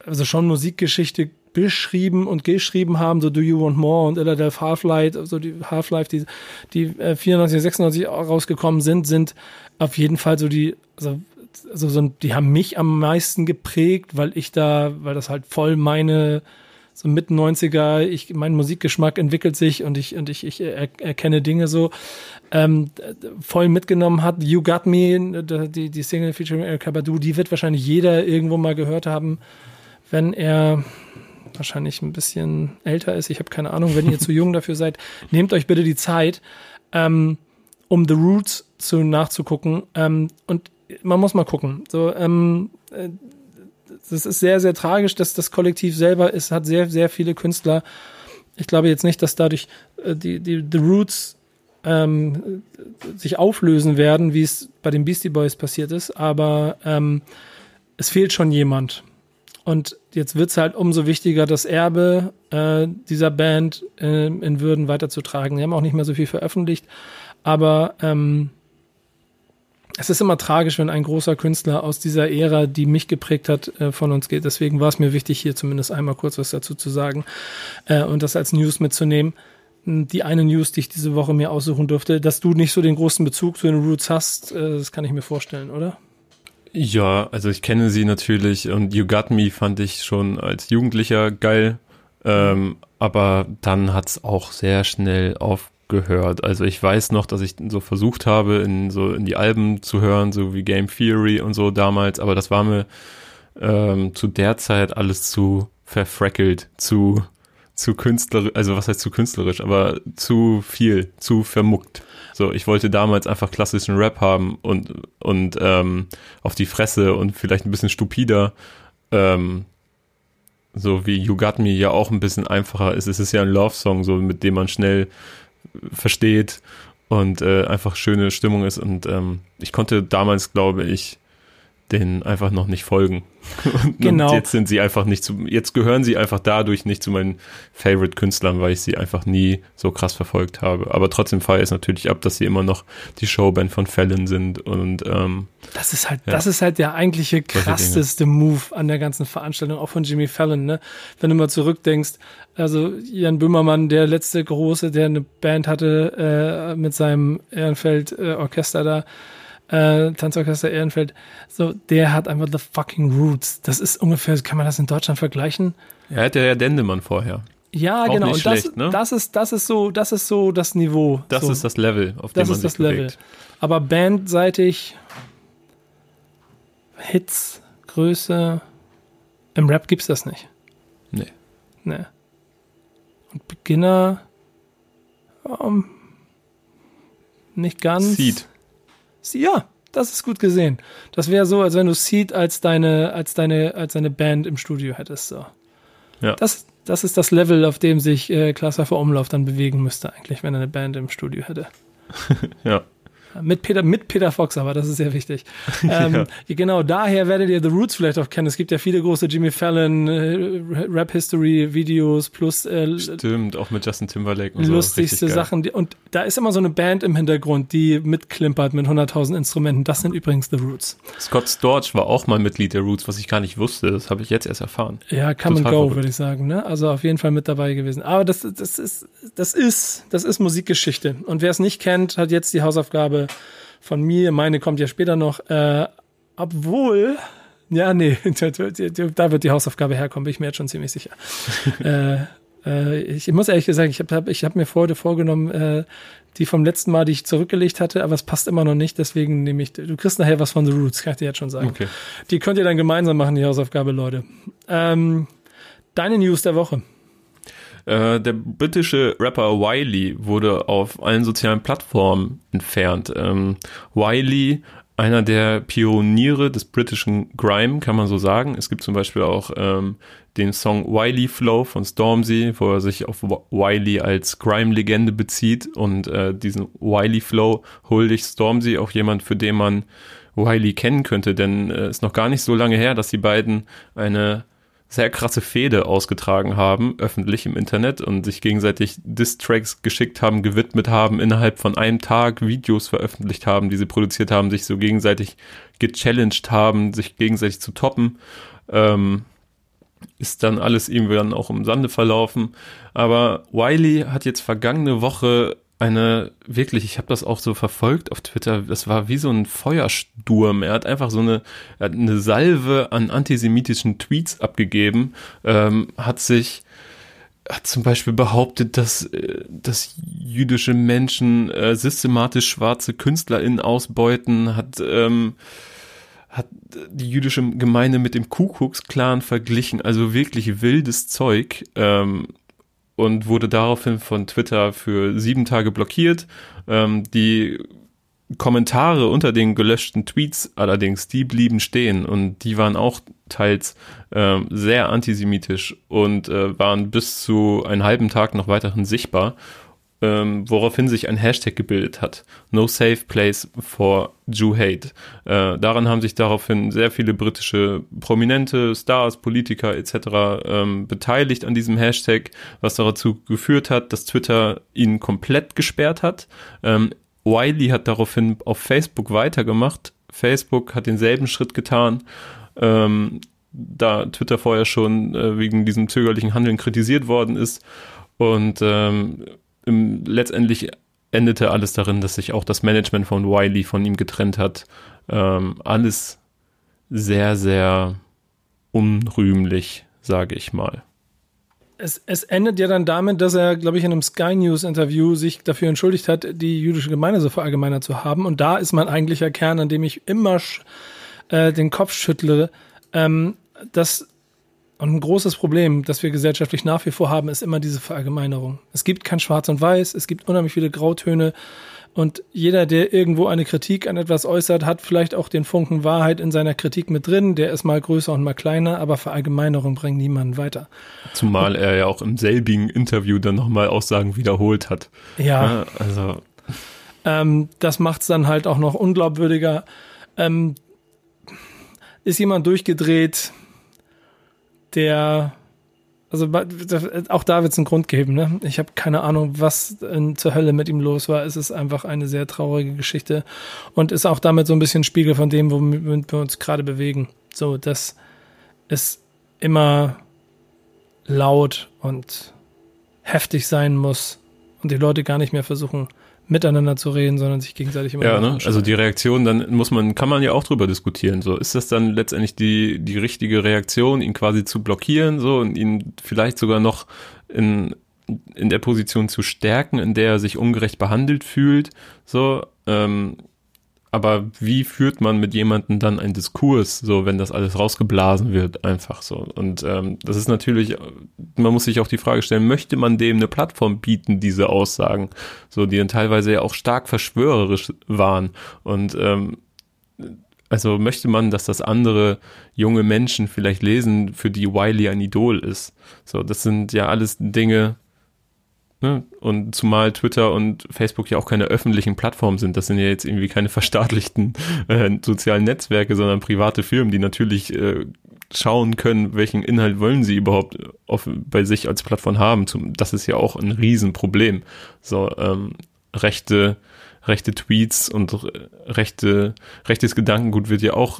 also schon Musikgeschichte beschrieben und geschrieben haben, so Do You Want More und Illa Half-Life, so die Half-Life, die, die äh, 94, 96 rausgekommen sind, sind auf jeden Fall so die, also, also so, die haben mich am meisten geprägt, weil ich da, weil das halt voll meine, so Mitte 90er, ich, mein Musikgeschmack entwickelt sich und ich, und ich, ich er, erkenne Dinge so, ähm, voll mitgenommen hat. You Got Me, die, die Single featuring El Kabadou, die wird wahrscheinlich jeder irgendwo mal gehört haben, wenn er wahrscheinlich ein bisschen älter ist. Ich habe keine Ahnung, wenn ihr zu jung dafür seid, nehmt euch bitte die Zeit, ähm, um The Roots zu nachzugucken. Ähm, und man muss mal gucken. So, ähm, äh, das ist sehr, sehr tragisch, dass das Kollektiv selber ist, hat sehr, sehr viele Künstler. Ich glaube jetzt nicht, dass dadurch äh, die, die The Roots ähm, sich auflösen werden, wie es bei den Beastie Boys passiert ist, aber ähm, es fehlt schon jemand. Und jetzt wird es halt umso wichtiger, das Erbe äh, dieser Band äh, in Würden weiterzutragen. Die haben auch nicht mehr so viel veröffentlicht, aber ähm, es ist immer tragisch, wenn ein großer Künstler aus dieser Ära, die mich geprägt hat, äh, von uns geht. Deswegen war es mir wichtig, hier zumindest einmal kurz was dazu zu sagen äh, und das als News mitzunehmen. Die eine News, die ich diese Woche mir aussuchen durfte, dass du nicht so den großen Bezug zu den Roots hast, äh, das kann ich mir vorstellen, oder? Ja, also ich kenne sie natürlich und You Got Me fand ich schon als Jugendlicher geil, ähm, aber dann hat's auch sehr schnell aufgehört. Also ich weiß noch, dass ich so versucht habe, in so in die Alben zu hören, so wie Game Theory und so damals, aber das war mir ähm, zu der Zeit alles zu verfreckelt, zu zu künstlerisch, also was heißt zu künstlerisch, aber zu viel, zu vermuckt. So, ich wollte damals einfach klassischen Rap haben und, und ähm, auf die Fresse und vielleicht ein bisschen stupider. Ähm, so wie You Got Me ja auch ein bisschen einfacher ist. Es ist ja ein Love-Song, so mit dem man schnell versteht und äh, einfach schöne Stimmung ist. Und ähm, ich konnte damals, glaube ich, denen einfach noch nicht folgen. Und genau. jetzt sind sie einfach nicht zu, jetzt gehören sie einfach dadurch nicht zu meinen Favorite Künstlern, weil ich sie einfach nie so krass verfolgt habe. Aber trotzdem feiere ich es natürlich ab, dass sie immer noch die Showband von Fallon sind und ähm, das ist halt, ja. das ist halt der eigentliche krasseste Move an der ganzen Veranstaltung, auch von Jimmy Fallon, ne? Wenn du mal zurückdenkst, also Jan Böhmermann, der letzte große, der eine Band hatte äh, mit seinem Ehrenfeld äh, Orchester da, äh, Tanzorchester Ehrenfeld, so, der hat einfach the fucking roots. Das ist ungefähr, kann man das in Deutschland vergleichen? Er hatte ja Dendemann vorher. Ja, Auch genau. Und das, schlecht, ne? das ist, das ist so, das ist so das Niveau. Das so. ist das Level, auf dem das man ist sich das Level. bewegt. Aber bandseitig Hits, Größe, im Rap gibt's das nicht. Nee. Ne. Und Beginner, ähm, nicht ganz. Seed. Ja, das ist gut gesehen. Das wäre so, als wenn du Seed als deine, als deine, als deine Band im Studio hättest. So. Ja. Das, das ist das Level, auf dem sich äh, Klaas vor Umlauf dann bewegen müsste, eigentlich, wenn er eine Band im Studio hätte. Ja. Mit Peter, mit Peter Fox, aber das ist sehr wichtig. Ähm, Genau, daher werdet ihr The Roots vielleicht auch kennen. Es gibt ja viele große Jimmy Fallon äh, Rap History Videos plus äh, Stimmt, auch mit Justin Timberlake und lustigste so. Sachen. Die, und da ist immer so eine Band im Hintergrund, die mitklimpert mit 100.000 Instrumenten. Das sind übrigens The Roots. Scott Storch war auch mal Mitglied der Roots, was ich gar nicht wusste. Das habe ich jetzt erst erfahren. Ja, come and Total go, verrückt. würde ich sagen. Ne? Also auf jeden Fall mit dabei gewesen. Aber das, das ist, das ist, das ist Musikgeschichte. Und wer es nicht kennt, hat jetzt die Hausaufgabe von mir. Meine kommt ja später noch. Äh, obwohl, ja, nee, da wird die Hausaufgabe herkommen, bin ich mir jetzt schon ziemlich sicher. äh, äh, ich muss ehrlich gesagt, ich habe ich hab mir heute vorgenommen, äh, die vom letzten Mal, die ich zurückgelegt hatte, aber es passt immer noch nicht, deswegen nehme ich, du kriegst nachher was von The Roots, kann ich dir jetzt schon sagen. Okay. Die könnt ihr dann gemeinsam machen, die Hausaufgabe, Leute. Ähm, deine News der Woche. Äh, der britische Rapper Wiley wurde auf allen sozialen Plattformen entfernt. Ähm, Wiley, einer der Pioniere des britischen Grime, kann man so sagen. Es gibt zum Beispiel auch ähm, den Song Wiley Flow von Stormzy, wo er sich auf Wiley als Grime-Legende bezieht und äh, diesen Wiley Flow huldigt Stormzy, auch jemand, für den man Wiley kennen könnte, denn es äh, ist noch gar nicht so lange her, dass die beiden eine sehr krasse Fehde ausgetragen haben, öffentlich im Internet und sich gegenseitig Diss-Tracks geschickt haben, gewidmet haben, innerhalb von einem Tag Videos veröffentlicht haben, die sie produziert haben, sich so gegenseitig gechallenged haben, sich gegenseitig zu toppen. Ähm, ist dann alles irgendwie dann auch im Sande verlaufen. Aber Wiley hat jetzt vergangene Woche eine wirklich, ich habe das auch so verfolgt auf Twitter, das war wie so ein Feuersturm. Er hat einfach so eine, eine Salve an antisemitischen Tweets abgegeben, ähm, hat sich hat zum Beispiel behauptet, dass, äh, dass jüdische Menschen äh, systematisch schwarze KünstlerInnen ausbeuten, hat, ähm, hat die jüdische Gemeinde mit dem Kuckucksklan verglichen, also wirklich wildes Zeug. Ähm, und wurde daraufhin von Twitter für sieben Tage blockiert. Ähm, die Kommentare unter den gelöschten Tweets allerdings, die blieben stehen und die waren auch teils äh, sehr antisemitisch und äh, waren bis zu einen halben Tag noch weiterhin sichtbar ähm, woraufhin sich ein Hashtag gebildet hat. No Safe Place for Jew Hate. Äh, daran haben sich daraufhin sehr viele britische Prominente, Stars, Politiker etc. Ähm, beteiligt an diesem Hashtag, was dazu geführt hat, dass Twitter ihn komplett gesperrt hat. Ähm, Wiley hat daraufhin auf Facebook weitergemacht. Facebook hat denselben Schritt getan. Ähm, da Twitter vorher schon äh, wegen diesem zögerlichen Handeln kritisiert worden ist. Und ähm, im, letztendlich endete alles darin, dass sich auch das Management von Wiley von ihm getrennt hat. Ähm, alles sehr, sehr unrühmlich, sage ich mal. Es, es, endet ja dann damit, dass er, glaube ich, in einem Sky News Interview sich dafür entschuldigt hat, die jüdische Gemeinde so verallgemeinert zu haben. Und da ist mein eigentlicher Kern, an dem ich immer äh, den Kopf schüttle, ähm, dass und ein großes Problem, das wir gesellschaftlich nach wie vor haben, ist immer diese Verallgemeinerung. Es gibt kein Schwarz und Weiß, es gibt unheimlich viele Grautöne. Und jeder, der irgendwo eine Kritik an etwas äußert, hat vielleicht auch den Funken Wahrheit in seiner Kritik mit drin. Der ist mal größer und mal kleiner, aber Verallgemeinerung bringt niemanden weiter. Zumal er ja auch im selbigen Interview dann nochmal Aussagen wiederholt hat. Ja. ja also. Ähm, das macht es dann halt auch noch unglaubwürdiger. Ähm, ist jemand durchgedreht? Der, also auch da wird es einen Grund geben. Ne? Ich habe keine Ahnung, was in, zur Hölle mit ihm los war. Es ist einfach eine sehr traurige Geschichte und ist auch damit so ein bisschen Spiegel von dem, womit wir uns gerade bewegen. So, dass es immer laut und heftig sein muss und die Leute gar nicht mehr versuchen, miteinander zu reden, sondern sich gegenseitig immer Ja, ne? also die Reaktion, dann muss man, kann man ja auch drüber diskutieren. So, ist das dann letztendlich die, die richtige Reaktion, ihn quasi zu blockieren, so und ihn vielleicht sogar noch in, in der Position zu stärken, in der er sich ungerecht behandelt fühlt, so, ähm, aber wie führt man mit jemandem dann einen Diskurs, so wenn das alles rausgeblasen wird, einfach so. Und ähm, das ist natürlich, man muss sich auch die Frage stellen, möchte man dem eine Plattform bieten, diese Aussagen, so die dann teilweise ja auch stark verschwörerisch waren. Und ähm, also möchte man, dass das andere junge Menschen vielleicht lesen, für die Wiley ein Idol ist. So, das sind ja alles Dinge, Ne? Und zumal Twitter und Facebook ja auch keine öffentlichen Plattformen sind. Das sind ja jetzt irgendwie keine verstaatlichten äh, sozialen Netzwerke, sondern private Firmen, die natürlich äh, schauen können, welchen Inhalt wollen sie überhaupt auf, bei sich als Plattform haben. Zum, das ist ja auch ein Riesenproblem. So, ähm, rechte, rechte Tweets und rechte, rechtes Gedankengut wird ja auch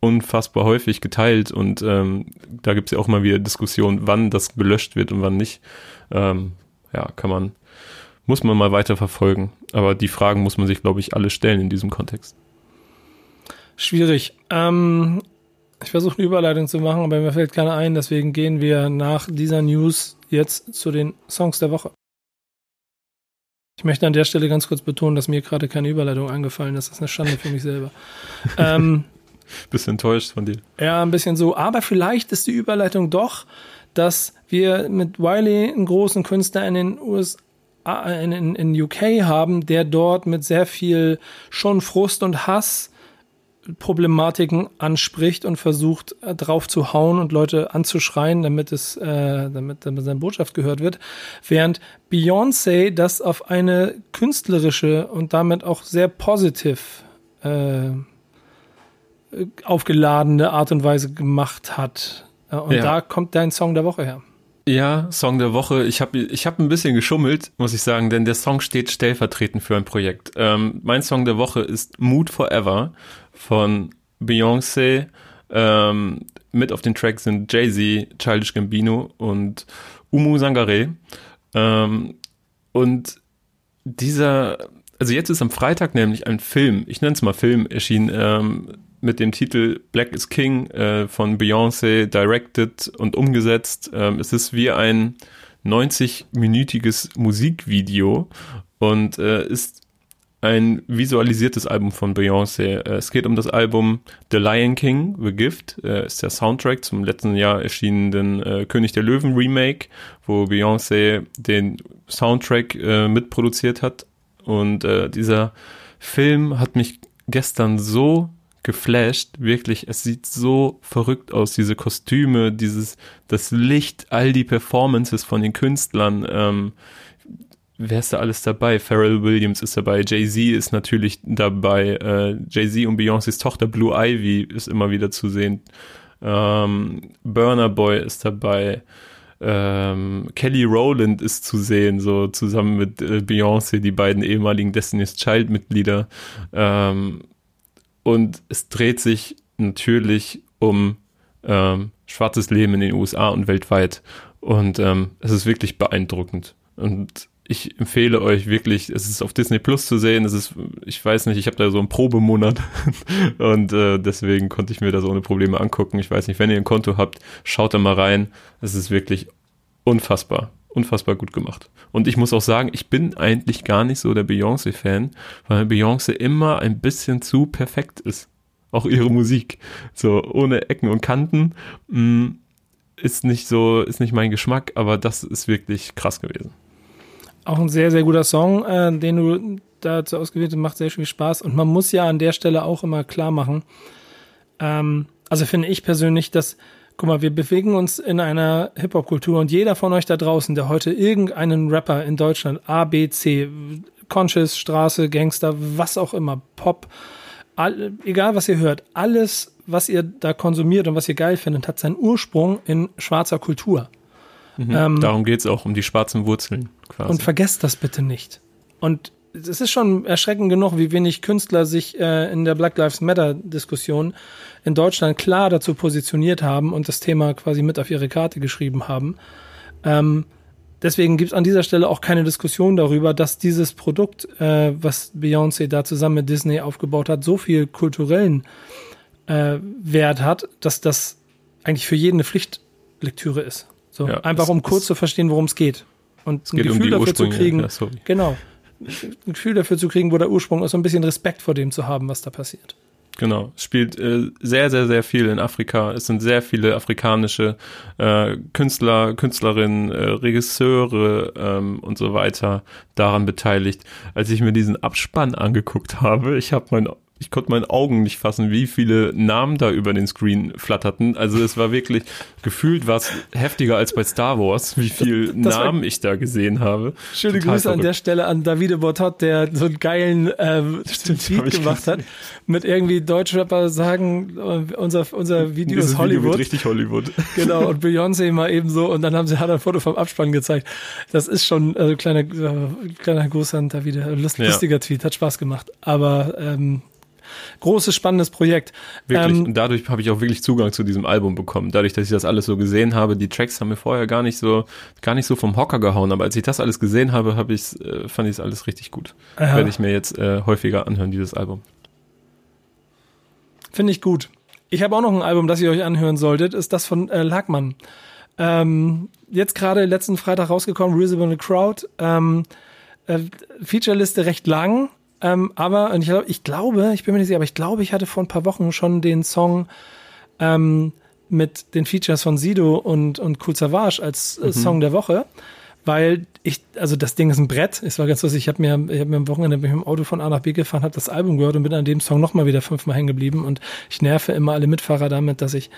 unfassbar häufig geteilt und ähm, da gibt es ja auch mal wieder Diskussionen, wann das gelöscht wird und wann nicht. Ähm, ja, kann man, muss man mal weiter verfolgen. Aber die Fragen muss man sich, glaube ich, alle stellen in diesem Kontext. Schwierig. Ähm, ich versuche eine Überleitung zu machen, aber mir fällt keine ein. Deswegen gehen wir nach dieser News jetzt zu den Songs der Woche. Ich möchte an der Stelle ganz kurz betonen, dass mir gerade keine Überleitung angefallen ist. Das ist eine Schande für mich selber. ähm, bisschen enttäuscht von dir. Ja, ein bisschen so. Aber vielleicht ist die Überleitung doch dass wir mit Wiley einen großen Künstler in den USA, in, in, UK haben, der dort mit sehr viel schon Frust und Hass Problematiken anspricht und versucht äh, drauf zu hauen und Leute anzuschreien, damit es, äh, damit, damit seine Botschaft gehört wird, während Beyoncé das auf eine künstlerische und damit auch sehr positiv äh, aufgeladene Art und Weise gemacht hat. Äh, und ja. da kommt dein Song der Woche her. Ja, Song der Woche. Ich habe ich hab ein bisschen geschummelt, muss ich sagen, denn der Song steht stellvertretend für ein Projekt. Ähm, mein Song der Woche ist Mood Forever von Beyoncé. Ähm, mit auf den Track sind Jay-Z, Childish Gambino und Umu Sangare. Ähm, und dieser, also jetzt ist am Freitag nämlich ein Film, ich nenne es mal Film, erschienen, ähm, mit dem Titel Black is King äh, von Beyoncé directed und umgesetzt. Ähm, es ist wie ein 90-minütiges Musikvideo und äh, ist ein visualisiertes Album von Beyoncé. Äh, es geht um das Album The Lion King, The Gift, äh, ist der Soundtrack zum letzten Jahr erschienenen äh, König der Löwen Remake, wo Beyoncé den Soundtrack mitproduziert hat. Und dieser Film hat mich gestern so geflasht, wirklich. Es sieht so verrückt aus, diese Kostüme, dieses, das Licht, all die Performances von den Künstlern. Ähm, wer ist da alles dabei? Pharrell Williams ist dabei, Jay-Z ist natürlich dabei, äh, Jay-Z und Beyoncés Tochter Blue Ivy ist immer wieder zu sehen. Ähm, Burner Boy ist dabei. Ähm, Kelly Rowland ist zu sehen, so zusammen mit äh, Beyoncé, die beiden ehemaligen Destiny's Child Mitglieder. Ähm, und es dreht sich natürlich um ähm, schwarzes Leben in den USA und weltweit. Und ähm, es ist wirklich beeindruckend. Und ich empfehle euch wirklich, es ist auf Disney Plus zu sehen. Es ist, ich weiß nicht, ich habe da so einen Probemonat und äh, deswegen konnte ich mir das ohne Probleme angucken. Ich weiß nicht, wenn ihr ein Konto habt, schaut da mal rein. Es ist wirklich unfassbar, unfassbar gut gemacht. Und ich muss auch sagen, ich bin eigentlich gar nicht so der Beyoncé-Fan, weil Beyoncé immer ein bisschen zu perfekt ist. Auch ihre Musik. So ohne Ecken und Kanten. Mm, ist nicht so, ist nicht mein Geschmack, aber das ist wirklich krass gewesen. Auch ein sehr, sehr guter Song, äh, den du dazu ausgewählt hast, macht sehr viel Spaß. Und man muss ja an der Stelle auch immer klar machen, ähm, also finde ich persönlich, dass Guck mal, wir bewegen uns in einer Hip-Hop-Kultur und jeder von euch da draußen, der heute irgendeinen Rapper in Deutschland, A, B, C, Conscious, Straße, Gangster, was auch immer, Pop, all, egal was ihr hört, alles, was ihr da konsumiert und was ihr geil findet, hat seinen Ursprung in schwarzer Kultur. Mhm, ähm, darum geht es auch, um die schwarzen Wurzeln quasi. Und vergesst das bitte nicht. Und es ist schon erschreckend genug, wie wenig Künstler sich äh, in der Black Lives Matter Diskussion in Deutschland klar dazu positioniert haben und das Thema quasi mit auf ihre Karte geschrieben haben. Ähm, deswegen gibt es an dieser Stelle auch keine Diskussion darüber, dass dieses Produkt, äh, was Beyoncé da zusammen mit Disney aufgebaut hat, so viel kulturellen äh, Wert hat, dass das eigentlich für jeden eine Pflichtlektüre ist. So ja, einfach um kurz zu verstehen, worum es geht und ein Gefühl um dafür zu kriegen. Ja, genau, ein Gefühl dafür zu kriegen, wo der Ursprung ist, so ein bisschen Respekt vor dem zu haben, was da passiert. Genau, spielt äh, sehr, sehr, sehr viel in Afrika. Es sind sehr viele afrikanische äh, Künstler, Künstlerinnen, äh, Regisseure ähm, und so weiter daran beteiligt. Als ich mir diesen Abspann angeguckt habe, ich habe mein ich konnte meinen Augen nicht fassen, wie viele Namen da über den Screen flatterten. Also es war wirklich gefühlt was heftiger als bei Star Wars, wie viel das, Namen ich da gesehen habe. Schöne Total Grüße verrückt. an der Stelle an Davide Bortot, der so einen geilen äh, Stimmt, Tweet gemacht hat mit irgendwie Deutschrapper sagen, äh, unser unser Video Dieses ist Hollywood. Video richtig Hollywood. Genau und Beyoncé mal eben so und dann haben sie hat ein Foto vom Abspann gezeigt. Das ist schon also kleiner äh, kleiner Gruß an Davide, Lust, ja. lustiger Tweet, hat Spaß gemacht. Aber ähm, großes, spannendes Projekt. Wirklich. Ähm, und dadurch habe ich auch wirklich Zugang zu diesem Album bekommen. Dadurch, dass ich das alles so gesehen habe, die Tracks haben mir vorher gar nicht so, gar nicht so vom Hocker gehauen. Aber als ich das alles gesehen habe, habe ich, äh, fand ich es alles richtig gut. Ja. Werde ich mir jetzt äh, häufiger anhören, dieses Album. Finde ich gut. Ich habe auch noch ein Album, das ihr euch anhören solltet, ist das von äh, Lagmann. Ähm, jetzt gerade letzten Freitag rausgekommen, Reasonable Crowd. Ähm, äh, Featureliste recht lang, ähm, aber ich, ich, glaube, ich bin mir nicht sicher, aber ich glaube, ich hatte vor ein paar Wochen schon den Song ähm, mit den Features von Sido und, und Cool Savage als äh, mhm. Song der Woche, weil ich, also das Ding ist ein Brett. Es war ganz lustig. Ich habe mir, ich habe mir am Wochenende bin ich mit dem Auto von A nach B gefahren, habe das Album gehört und bin an dem Song nochmal wieder fünfmal hängen geblieben. Und ich nerve immer alle Mitfahrer damit, dass ich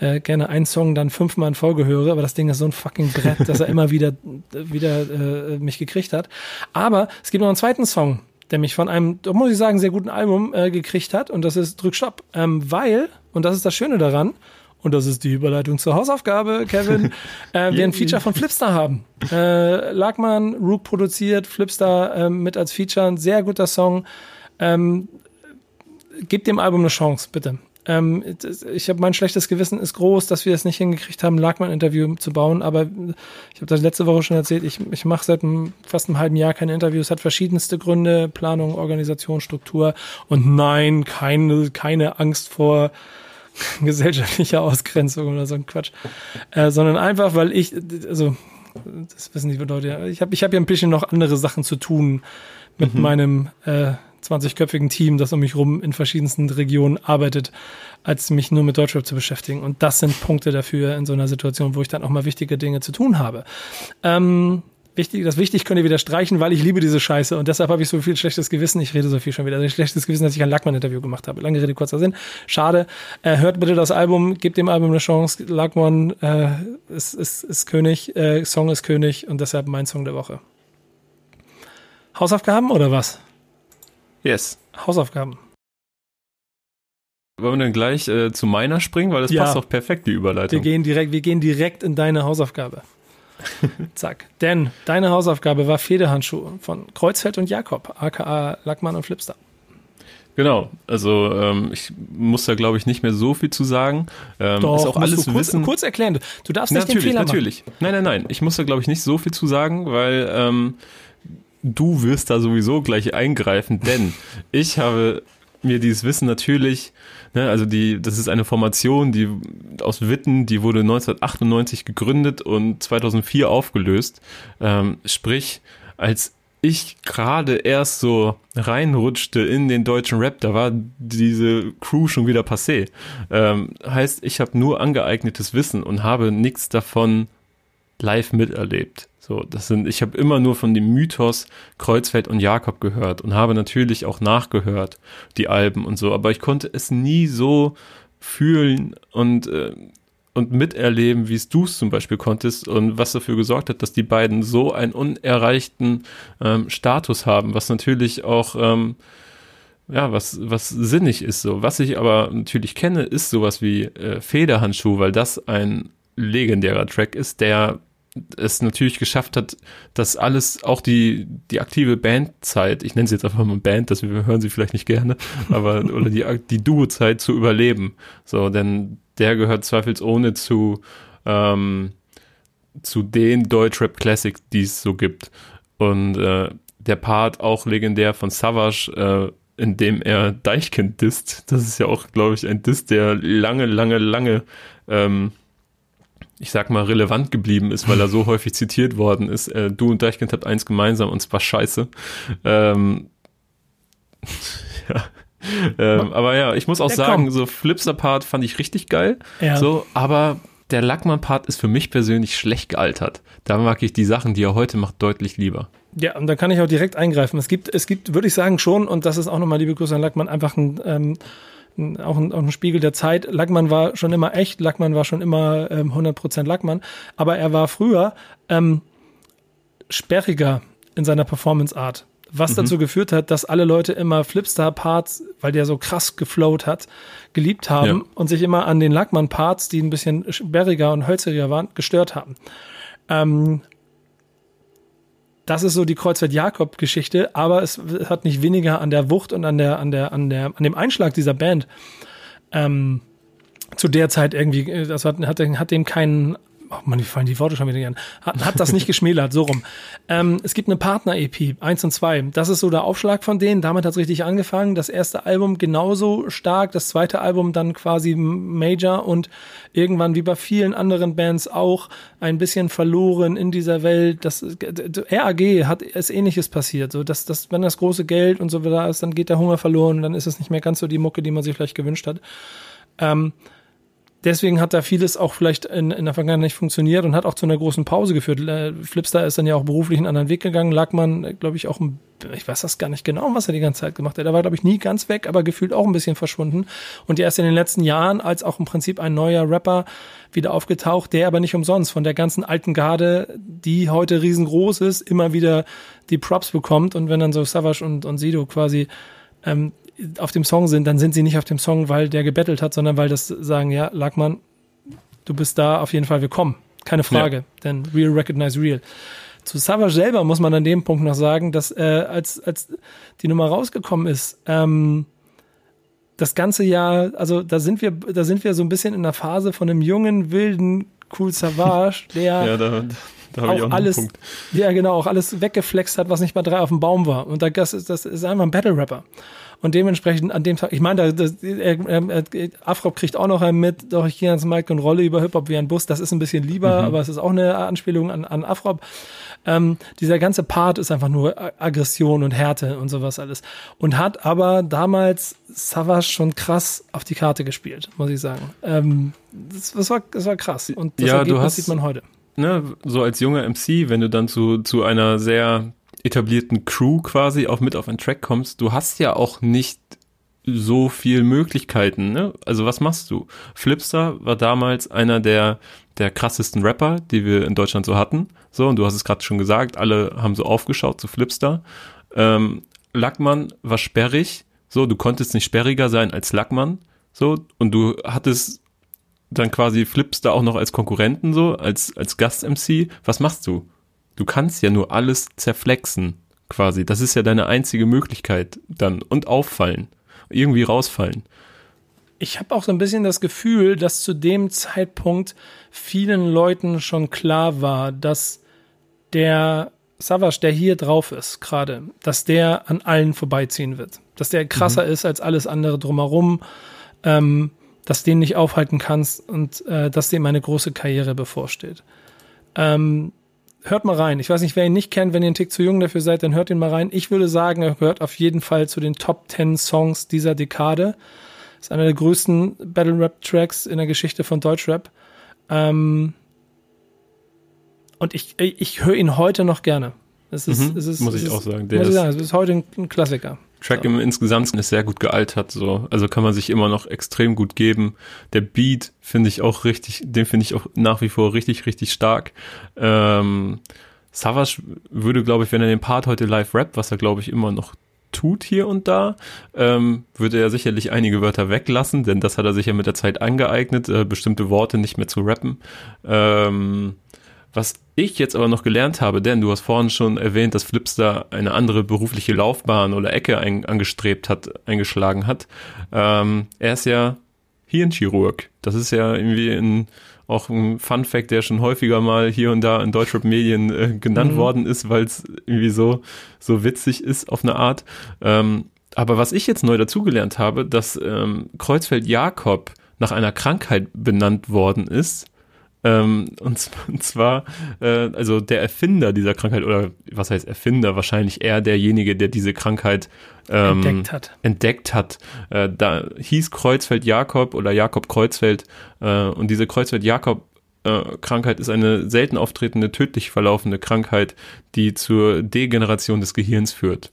äh, gerne einen Song dann fünfmal in Folge höre, aber das Ding ist so ein fucking Brett, dass er immer wieder, wieder äh, mich gekriegt hat. Aber es gibt noch einen zweiten Song, der mich von einem, da muss ich sagen, sehr guten Album äh, gekriegt hat und das ist Drück Stopp. Ähm, weil, und das ist das Schöne daran, und das ist die Überleitung zur Hausaufgabe, Kevin, äh, wir ein Feature von Flipstar haben. Äh, Lagman, Rook produziert, Flipstar äh, mit als Feature, ein sehr guter Song. Ähm, gebt dem Album eine Chance, bitte. Ähm, ich habe mein schlechtes Gewissen ist groß, dass wir es nicht hingekriegt haben, Lagman-Interview zu bauen, aber ich habe das letzte Woche schon erzählt, ich, ich mache seit einem, fast einem halben Jahr keine Interviews, hat verschiedenste Gründe, Planung, Organisation, Struktur und nein, keine, keine Angst vor gesellschaftlicher Ausgrenzung oder so ein Quatsch, äh, sondern einfach, weil ich, also das wissen die Leute, ich habe ich hab ja ein bisschen noch andere Sachen zu tun mit mhm. meinem äh, 20-köpfigen Team, das um mich rum in verschiedensten Regionen arbeitet, als mich nur mit Deutschrap zu beschäftigen. Und das sind Punkte dafür in so einer Situation, wo ich dann auch mal wichtige Dinge zu tun habe. Ähm, wichtig, das wichtig könnt ihr wieder streichen, weil ich liebe diese Scheiße und deshalb habe ich so viel schlechtes Gewissen. Ich rede so viel schon wieder. Also schlechtes Gewissen, dass ich ein Lackmann-Interview gemacht habe. Lange Rede, kurzer Sinn. Schade. Äh, hört bitte das Album, gebt dem Album eine Chance. Lackmann äh, ist, ist, ist König, äh, Song ist König und deshalb mein Song der Woche. Hausaufgaben oder was? Yes. Hausaufgaben. Wollen wir dann gleich äh, zu meiner springen, weil das ja. passt doch perfekt, die Überleitung. Wir gehen direkt, wir gehen direkt in deine Hausaufgabe. Zack. Denn deine Hausaufgabe war Federhandschuhe von Kreuzfeld und Jakob, aka Lackmann und Flipstar. Genau, also ähm, ich muss da glaube ich nicht mehr so viel zu sagen. Ähm, Doch, ist auch alles du kurz, wissen. kurz erklären. Du darfst nicht natürlich, den Fehler natürlich. Machen. Nein, nein, nein. Ich muss da glaube ich nicht so viel zu sagen, weil ähm, du wirst da sowieso gleich eingreifen, denn ich habe mir dieses Wissen natürlich, ne, also die, das ist eine Formation, die aus Witten, die wurde 1998 gegründet und 2004 aufgelöst. Ähm, sprich, als ich gerade erst so reinrutschte in den deutschen Rap, da war diese Crew schon wieder passé. Ähm, heißt, ich habe nur angeeignetes Wissen und habe nichts davon live miterlebt. So, das sind, ich habe immer nur von dem Mythos Kreuzfeld und Jakob gehört und habe natürlich auch nachgehört, die Alben und so, aber ich konnte es nie so fühlen und, äh, und miterleben, wie es du es zum Beispiel konntest und was dafür gesorgt hat, dass die beiden so einen unerreichten ähm, Status haben, was natürlich auch ähm, ja, was, was sinnig ist so. Was ich aber natürlich kenne, ist sowas wie äh, Federhandschuh, weil das ein legendärer Track ist, der es natürlich geschafft hat, dass alles, auch die, die aktive Bandzeit, ich nenne sie jetzt einfach mal Band, das wir hören sie vielleicht nicht gerne, aber, oder die, die Duo-Zeit zu überleben. So, denn der gehört zweifelsohne zu, ähm, zu den Deutschrap Classics, die es so gibt. Und äh, der Part auch legendär von Savage, äh, in dem er Deichkind disst. Das ist ja auch, glaube ich, ein Diss, der lange, lange, lange ähm, ich sag mal, relevant geblieben ist, weil er so häufig zitiert worden ist. Äh, du und Deichkind habt eins gemeinsam und zwar scheiße. Ähm, ja. Ähm, aber ja, ich muss auch ja, sagen, so Flipster-Part fand ich richtig geil. Ja. So, aber der Lackmann-Part ist für mich persönlich schlecht gealtert. Da mag ich die Sachen, die er heute macht, deutlich lieber. Ja, und da kann ich auch direkt eingreifen. Es gibt, es gibt, würde ich sagen, schon, und das ist auch nochmal, liebe Grüße an Lackmann, einfach ein ähm, auch ein, auch ein Spiegel der Zeit. Lackmann war schon immer echt, Lackmann war schon immer ähm, 100% Lackmann, aber er war früher ähm, sperriger in seiner Performance-Art. Was mhm. dazu geführt hat, dass alle Leute immer Flipstar-Parts, weil der so krass geflowt hat, geliebt haben ja. und sich immer an den Lackmann-Parts, die ein bisschen sperriger und hölzeriger waren, gestört haben. Ähm, das ist so die Kreuzfeld-Jakob-Geschichte, aber es hat nicht weniger an der Wucht und an der, an der, an der, an dem Einschlag dieser Band ähm, zu der Zeit irgendwie, äh, das hat, hat, hat dem keinen oh man, die fallen die Worte schon wieder an, hat, hat das nicht geschmälert, so rum. Ähm, es gibt eine Partner-EP, eins und zwei. Das ist so der Aufschlag von denen. Damit hat es richtig angefangen. Das erste Album genauso stark, das zweite Album dann quasi Major und irgendwann wie bei vielen anderen Bands auch ein bisschen verloren in dieser Welt. Das RAG hat es ähnliches passiert. So, dass, dass, wenn das große Geld und so da ist, dann geht der Hunger verloren und dann ist es nicht mehr ganz so die Mucke, die man sich vielleicht gewünscht hat. Ähm, deswegen hat da vieles auch vielleicht in, in der Vergangenheit nicht funktioniert und hat auch zu einer großen Pause geführt. Äh, Flipstar ist dann ja auch beruflich einen anderen Weg gegangen. Lackmann, glaube ich, auch, ein, ich weiß das gar nicht genau, was er die ganze Zeit gemacht hat. Er war, glaube ich, nie ganz weg, aber gefühlt auch ein bisschen verschwunden. Und erst in den letzten Jahren, als auch im Prinzip ein neuer Rapper wieder aufgetaucht, der aber nicht umsonst von der ganzen alten Garde, die heute riesengroß ist, immer wieder die Props bekommt. Und wenn dann so Savage und, und Sido quasi ähm, auf dem Song sind, dann sind sie nicht auf dem Song, weil der gebettelt hat, sondern weil das sagen, ja, Lackmann, du bist da auf jeden Fall willkommen. Keine Frage, ja. denn real recognize real. Zu Savage selber muss man an dem Punkt noch sagen, dass äh, als, als die Nummer rausgekommen ist, ähm, das ganze Jahr, also da sind wir, da sind wir so ein bisschen in der Phase von einem jungen, wilden, cool Savage, der ja, da, da auch, auch alles, Punkt. ja genau, auch alles weggeflext hat, was nicht mal drei auf dem Baum war. Und das ist, das ist einfach ein Battle Rapper. Und dementsprechend an dem Tag, ich meine, da, er, er, Afrop kriegt auch noch einen mit, doch ich gehe ans Mike und rolle über Hip-Hop wie ein Bus. Das ist ein bisschen lieber, mhm. aber es ist auch eine Anspielung an, an Afrop. Ähm, dieser ganze Part ist einfach nur Aggression und Härte und sowas alles. Und hat aber damals Savage schon krass auf die Karte gespielt, muss ich sagen. Ähm, das, das, war, das war krass. Und das ja, Ergebnis hast, sieht man heute. Ne, so als junger MC, wenn du dann zu, zu einer sehr etablierten Crew quasi auch mit auf einen Track kommst, du hast ja auch nicht so viel Möglichkeiten, ne? Also was machst du? Flipstar war damals einer der der krassesten Rapper, die wir in Deutschland so hatten. So, und du hast es gerade schon gesagt, alle haben so aufgeschaut zu Flipstar. Ähm, Lackmann war sperrig, so, du konntest nicht sperriger sein als Lackmann, so, und du hattest dann quasi Flipstar auch noch als Konkurrenten, so, als, als Gast-MC. Was machst du? du kannst ja nur alles zerflexen, quasi. Das ist ja deine einzige Möglichkeit dann. Und auffallen. Irgendwie rausfallen. Ich habe auch so ein bisschen das Gefühl, dass zu dem Zeitpunkt vielen Leuten schon klar war, dass der Savage, der hier drauf ist, gerade, dass der an allen vorbeiziehen wird. Dass der krasser mhm. ist als alles andere drumherum, ähm, dass den nicht aufhalten kannst und äh, dass dem eine große Karriere bevorsteht. Ähm, hört mal rein. Ich weiß nicht, wer ihn nicht kennt, wenn ihr einen Tick zu jung dafür seid, dann hört ihn mal rein. Ich würde sagen, er gehört auf jeden Fall zu den Top 10 Songs dieser Dekade. Ist einer der größten Battle Rap Tracks in der Geschichte von Deutschrap. Ähm und ich, ich höre ihn heute noch gerne. Es ist, mhm, es ist, muss ich ist, auch sagen. Der muss ich sagen, es ist heute ein Klassiker. Track so. im insgesamt ist sehr gut gealtert, so. Also kann man sich immer noch extrem gut geben. Der Beat finde ich auch richtig, den finde ich auch nach wie vor richtig, richtig stark. Ähm, Savage würde, glaube ich, wenn er den Part heute live rappt, was er, glaube ich, immer noch tut hier und da, ähm, würde er sicherlich einige Wörter weglassen, denn das hat er sich ja mit der Zeit angeeignet, äh, bestimmte Worte nicht mehr zu rappen. Ähm, was ich jetzt aber noch gelernt habe, denn du hast vorhin schon erwähnt, dass Flipster eine andere berufliche Laufbahn oder Ecke ein, angestrebt hat, eingeschlagen hat. Ähm, er ist ja Hirnchirurg. Das ist ja irgendwie ein, auch ein Fun Fact, der schon häufiger mal hier und da in Deutschrap-Medien äh, genannt mhm. worden ist, weil es irgendwie so, so witzig ist auf eine Art. Ähm, aber was ich jetzt neu dazugelernt habe, dass ähm, Kreuzfeld Jakob nach einer Krankheit benannt worden ist, ähm, und, und, zwar, äh, also der Erfinder dieser Krankheit, oder was heißt Erfinder, wahrscheinlich eher derjenige, der diese Krankheit ähm, entdeckt hat. Entdeckt hat. Äh, da hieß Kreuzfeld Jakob oder Jakob Kreuzfeld äh, und diese Kreuzfeld Jakob äh, Krankheit ist eine selten auftretende, tödlich verlaufende Krankheit, die zur Degeneration des Gehirns führt.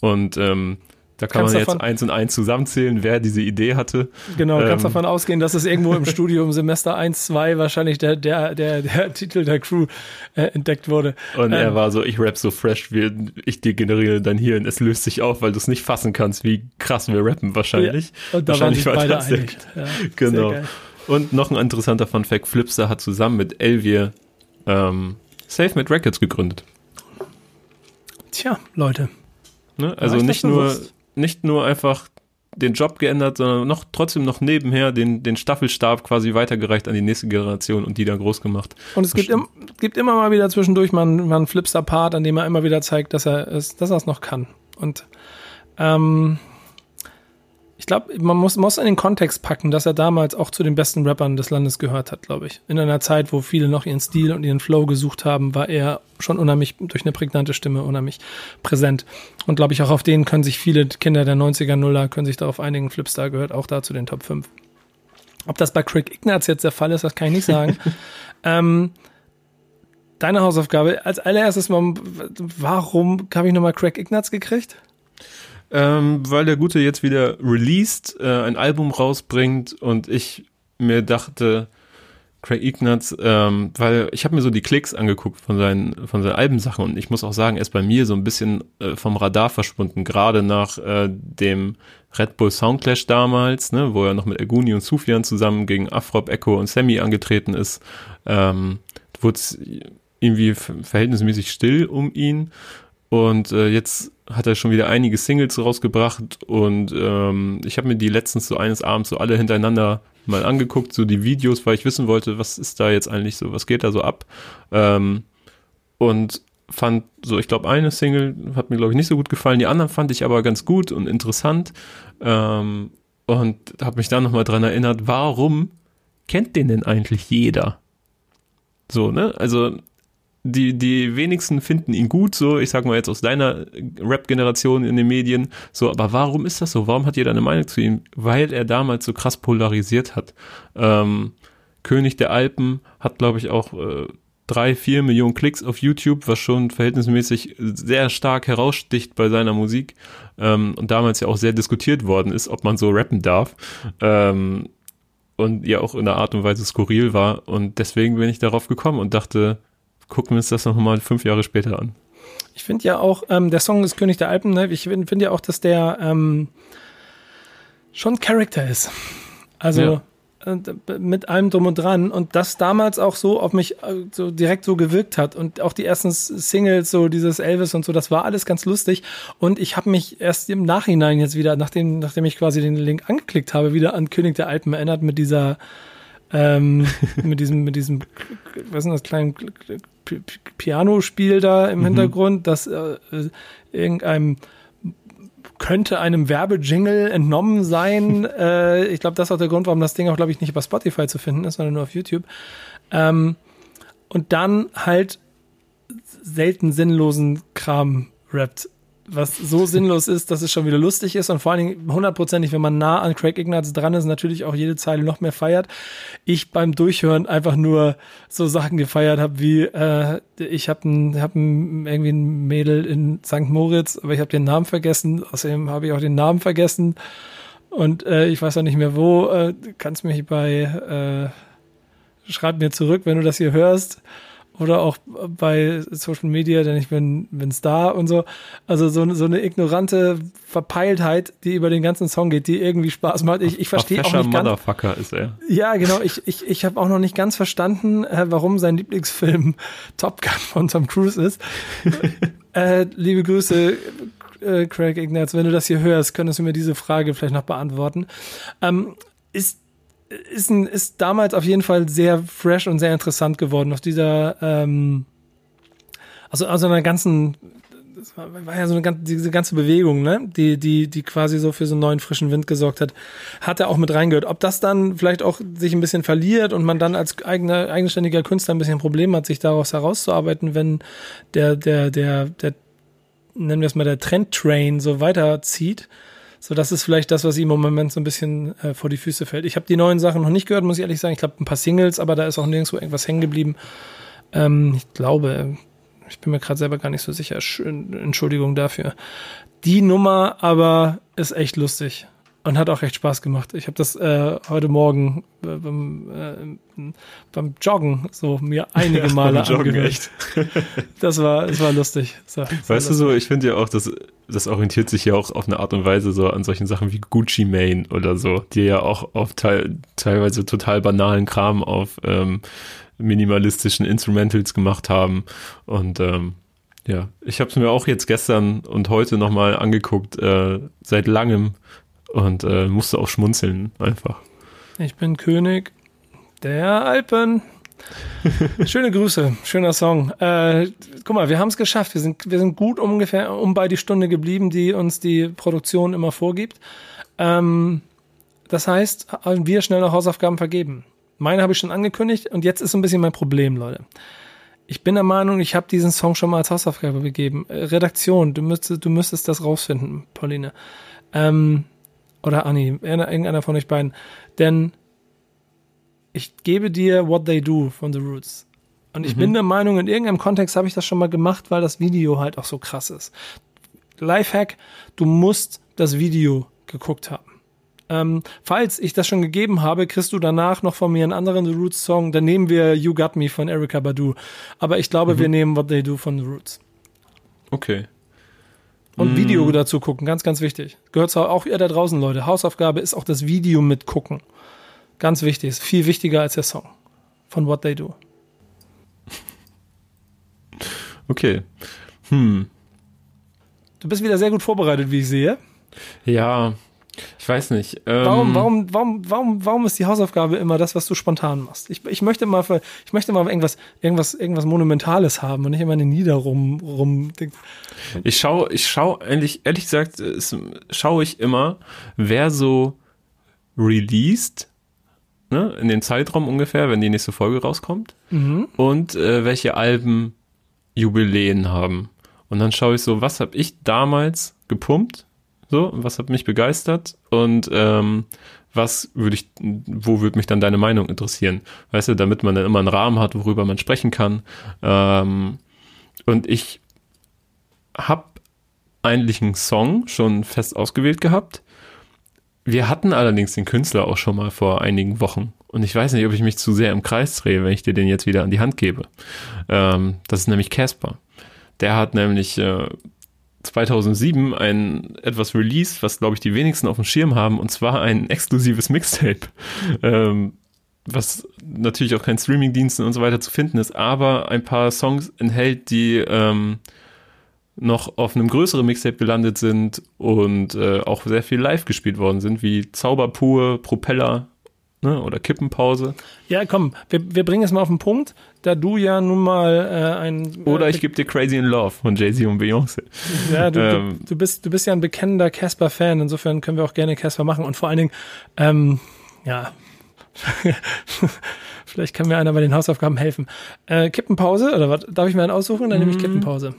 Und ähm, da kann kannst man jetzt eins und eins zusammenzählen, wer diese Idee hatte. Genau, ähm, kannst davon ausgehen, dass es irgendwo im Studium Semester 1, 2 wahrscheinlich der, der, der, der Titel der Crew äh, entdeckt wurde. Und ähm, er war so, ich rap so fresh, wie ich degeneriere dein Hirn. Es löst sich auf, weil du es nicht fassen kannst, wie krass wir rappen wahrscheinlich. Ja, und da wahrscheinlich waren sich beide einig. Ja, genau. Und noch ein interessanter Fun Fact, Flipster hat zusammen mit Elvier ähm, Safe Made Records gegründet. Tja, Leute. Ne? Also nicht nur, bewusst nicht nur einfach den Job geändert, sondern noch trotzdem noch nebenher den, den Staffelstab quasi weitergereicht an die nächste Generation und die dann groß gemacht. Und es gibt, im, gibt immer mal wieder zwischendurch mal einen, mal einen Flipstar-Part, an dem er immer wieder zeigt, dass er es, dass er es noch kann. Und ähm, glaube, man muss, muss in den Kontext packen, dass er damals auch zu den besten Rappern des Landes gehört hat, glaube ich. In einer Zeit, wo viele noch ihren Stil und ihren Flow gesucht haben, war er schon unheimlich durch eine prägnante Stimme unheimlich präsent. Und glaube ich, auch auf den können sich viele Kinder der 90er Nuller können sich darauf einigen. Flipstar gehört auch da zu den Top 5. Ob das bei Craig Ignatz jetzt der Fall ist, das kann ich nicht sagen. ähm, deine Hausaufgabe, als allererstes mal, warum habe ich nochmal Craig Ignatz gekriegt? Ähm, weil der Gute jetzt wieder released, äh, ein Album rausbringt und ich mir dachte, Craig Ignatz, ähm, weil ich habe mir so die Klicks angeguckt von seinen von seinen Albensachen und ich muss auch sagen, er ist bei mir so ein bisschen äh, vom Radar verschwunden, gerade nach äh, dem Red Bull Soundclash damals, ne, wo er noch mit Aguni und Sufjan zusammen gegen Afrop, Echo und Sammy angetreten ist, ähm, wurde es irgendwie verhältnismäßig still um ihn und äh, jetzt hat er schon wieder einige Singles rausgebracht und ähm, ich habe mir die letztens so eines Abends so alle hintereinander mal angeguckt, so die Videos, weil ich wissen wollte, was ist da jetzt eigentlich so, was geht da so ab. Ähm, und fand so, ich glaube, eine Single hat mir, glaube ich, nicht so gut gefallen. Die anderen fand ich aber ganz gut und interessant. Ähm, und habe mich dann nochmal dran erinnert, warum kennt den denn eigentlich jeder? So, ne? Also die, die wenigsten finden ihn gut, so, ich sag mal jetzt aus deiner Rap-Generation in den Medien, so, aber warum ist das so? Warum hat jeder eine Meinung zu ihm? Weil er damals so krass polarisiert hat. Ähm, König der Alpen hat, glaube ich, auch äh, drei, vier Millionen Klicks auf YouTube, was schon verhältnismäßig sehr stark heraussticht bei seiner Musik ähm, und damals ja auch sehr diskutiert worden ist, ob man so rappen darf. Ähm, und ja auch in einer Art und Weise skurril war. Und deswegen bin ich darauf gekommen und dachte, gucken wir uns das nochmal fünf Jahre später an. Ich finde ja auch, ähm, der Song ist König der Alpen, ne? ich finde find ja auch, dass der ähm, schon Charakter ist. Also ja. äh, mit allem drum und dran und das damals auch so auf mich äh, so direkt so gewirkt hat und auch die ersten Singles, so dieses Elvis und so, das war alles ganz lustig und ich habe mich erst im Nachhinein jetzt wieder, nachdem, nachdem ich quasi den Link angeklickt habe, wieder an König der Alpen erinnert mit dieser ähm, mit diesem, mit diesem, was ist das, kleinen Pianospiel da im mhm. Hintergrund, das äh, irgendeinem könnte einem Werbejingle entnommen sein. äh, ich glaube, das ist auch der Grund, warum das Ding auch, glaube ich, nicht bei Spotify zu finden ist, sondern nur auf YouTube. Ähm, und dann halt selten sinnlosen Kram rappt was so sinnlos ist, dass es schon wieder lustig ist und vor allen Dingen hundertprozentig, wenn man nah an Craig Ignatz dran ist, natürlich auch jede Zeile noch mehr feiert. Ich beim Durchhören einfach nur so Sachen gefeiert habe, wie äh, ich habe ein, hab ein, irgendwie ein Mädel in St. Moritz, aber ich habe den Namen vergessen. Außerdem habe ich auch den Namen vergessen und äh, ich weiß auch nicht mehr wo. Äh, kannst mich bei äh, schreib mir zurück, wenn du das hier hörst oder auch bei Social Media, denn ich bin, bin Star und so. Also so, so eine ignorante Verpeiltheit, die über den ganzen Song geht, die irgendwie Spaß macht. Ich, ich verstehe auch nicht ganz. Motherfucker ist er. Ja, genau. Ich, ich, ich habe auch noch nicht ganz verstanden, äh, warum sein Lieblingsfilm Top Gun von Tom Cruise ist. äh, liebe Grüße, äh, Craig Ignatz, wenn du das hier hörst, könntest du mir diese Frage vielleicht noch beantworten. Ähm, ist ist, ein, ist damals auf jeden Fall sehr fresh und sehr interessant geworden. Auf dieser, ähm, also aus einer ganzen, das war, war ja so eine ganze, diese ganze Bewegung, ne, die, die, die quasi so für so einen neuen frischen Wind gesorgt hat, hat er auch mit reingehört. Ob das dann vielleicht auch sich ein bisschen verliert und man dann als eigener, eigenständiger Künstler ein bisschen ein Problem hat, sich daraus herauszuarbeiten, wenn der, der, der, der, nennen wir es mal der Trendtrain so weiterzieht so, das ist vielleicht das, was ihm im Moment so ein bisschen äh, vor die Füße fällt. Ich habe die neuen Sachen noch nicht gehört, muss ich ehrlich sagen. Ich glaube, ein paar Singles, aber da ist auch nirgendwo irgendwas hängen geblieben. Ähm, ich glaube, ich bin mir gerade selber gar nicht so sicher. Entschuldigung dafür. Die Nummer aber ist echt lustig und hat auch recht Spaß gemacht. Ich habe das äh, heute Morgen äh, beim, äh, beim Joggen so mir einige Male ja, Joggen, angehört. Echt. das war, das war lustig. Das war, das weißt du so, ich finde ja auch, dass das orientiert sich ja auch auf eine Art und Weise so an solchen Sachen wie Gucci Mane oder so, die ja auch auf teil, teilweise total banalen Kram auf ähm, minimalistischen Instrumentals gemacht haben und ähm, ja, ich habe es mir auch jetzt gestern und heute nochmal angeguckt, äh, seit langem und äh, musste auch schmunzeln einfach. Ich bin König der Alpen. Schöne Grüße, schöner Song. Äh, guck mal, wir haben es geschafft. Wir sind, wir sind gut ungefähr um bei die Stunde geblieben, die uns die Produktion immer vorgibt. Ähm, das heißt, wir schnell noch Hausaufgaben vergeben. Meine habe ich schon angekündigt und jetzt ist so ein bisschen mein Problem, Leute. Ich bin der Meinung, ich habe diesen Song schon mal als Hausaufgabe gegeben. Äh, Redaktion, du müsstest, du müsstest das rausfinden, Pauline. Ähm, oder Anni, irgendeiner von euch beiden. Denn Ich gebe dir What They Do von The Roots. Und ich mhm. bin der Meinung, in irgendeinem Kontext habe ich das schon mal gemacht, weil das Video halt auch so krass ist. Lifehack, du musst das Video geguckt haben. Ähm, falls ich das schon gegeben habe, kriegst du danach noch von mir einen anderen The Roots Song. Dann nehmen wir You Got Me von Erika Badu. Aber ich glaube, mhm. wir nehmen What They Do von The Roots. Okay. Und mm. Video dazu gucken, ganz, ganz wichtig. Gehört auch ihr da draußen, Leute. Hausaufgabe ist auch das Video mitgucken. Ganz wichtig, ist viel wichtiger als der Song von What They Do. Okay. Hm. Du bist wieder sehr gut vorbereitet, wie ich sehe. Ja, ich weiß nicht. Ähm warum, warum, warum, warum, warum ist die Hausaufgabe immer das, was du spontan machst? Ich, ich möchte mal, für, ich möchte mal irgendwas, irgendwas, irgendwas Monumentales haben und nicht immer eine Nieder rum, rum. Ich schaue, ich schaue eigentlich, ehrlich gesagt, schaue ich immer, wer so released, ne, in den Zeitraum ungefähr, wenn die nächste Folge rauskommt, mhm. und äh, welche Alben Jubiläen haben. Und dann schaue ich so, was habe ich damals gepumpt so, was hat mich begeistert und ähm, was würde ich, wo würde mich dann deine Meinung interessieren? Weißt du, damit man dann immer einen Rahmen hat, worüber man sprechen kann. Ähm, und ich habe eigentlich einen Song schon fest ausgewählt gehabt. Wir hatten allerdings den Künstler auch schon mal vor einigen Wochen. Und ich weiß nicht, ob ich mich zu sehr im Kreis drehe, wenn ich dir den jetzt wieder an die Hand gebe. Ähm, das ist nämlich Casper. Der hat nämlich äh, 2007 ein etwas released, was glaube ich die wenigsten auf dem Schirm haben, und zwar ein exklusives Mixtape, ähm, was natürlich auch kein Streamingdiensten und so weiter zu finden ist, aber ein paar Songs enthält, die ähm, noch auf einem größeren Mixtape gelandet sind und äh, auch sehr viel live gespielt worden sind, wie Zauberpur, Propeller ne? oder Kippenpause. Ja, komm, wir, wir bringen es mal auf den Punkt, da du ja nun mal äh, ein... Oder ich gebe dir Crazy in Love von Jay-Z und Beyoncé. Ja, du, ähm, du, du, bist, du bist ja ein bekennender Casper-Fan, insofern können wir auch gerne Casper machen und vor allen Dingen, ähm, ja... Vielleicht kann mir einer bei den Hausaufgaben helfen. Äh, Kippenpause, oder was? Darf ich mir einen aussuchen? Dann nehme ich mhm. Kippenpause.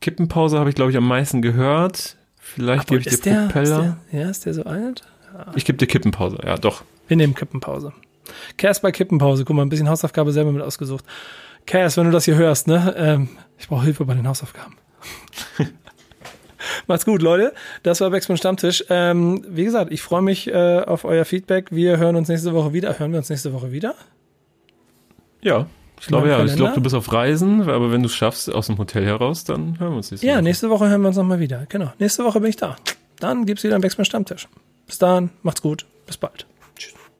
Kippenpause habe ich, glaube ich, am meisten gehört. Vielleicht gebe ich dir der, Propeller. Ist der, ja, ist der so alt? Ich gebe dir Kippenpause, ja, doch. Wir nehmen Kippenpause. Cass bei Kippenpause. Guck mal, ein bisschen Hausaufgabe selber mit ausgesucht. Cass, wenn du das hier hörst, ne? Ähm, ich brauche Hilfe bei den Hausaufgaben. Macht's gut, Leute. Das war Backspin Stammtisch. Ähm, wie gesagt, ich freue mich äh, auf euer Feedback. Wir hören uns nächste Woche wieder. Hören wir uns nächste Woche wieder? Ja, ich glaube ja. Ich glaube, du bist auf Reisen, aber wenn du es schaffst aus dem Hotel heraus, dann hören wir uns nächste ja, Woche. Ja, nächste Woche hören wir uns nochmal wieder. Genau. Nächste Woche bin ich da. Dann gibt's wieder einen Backspin Stammtisch. Bis dann, macht's gut, bis bald.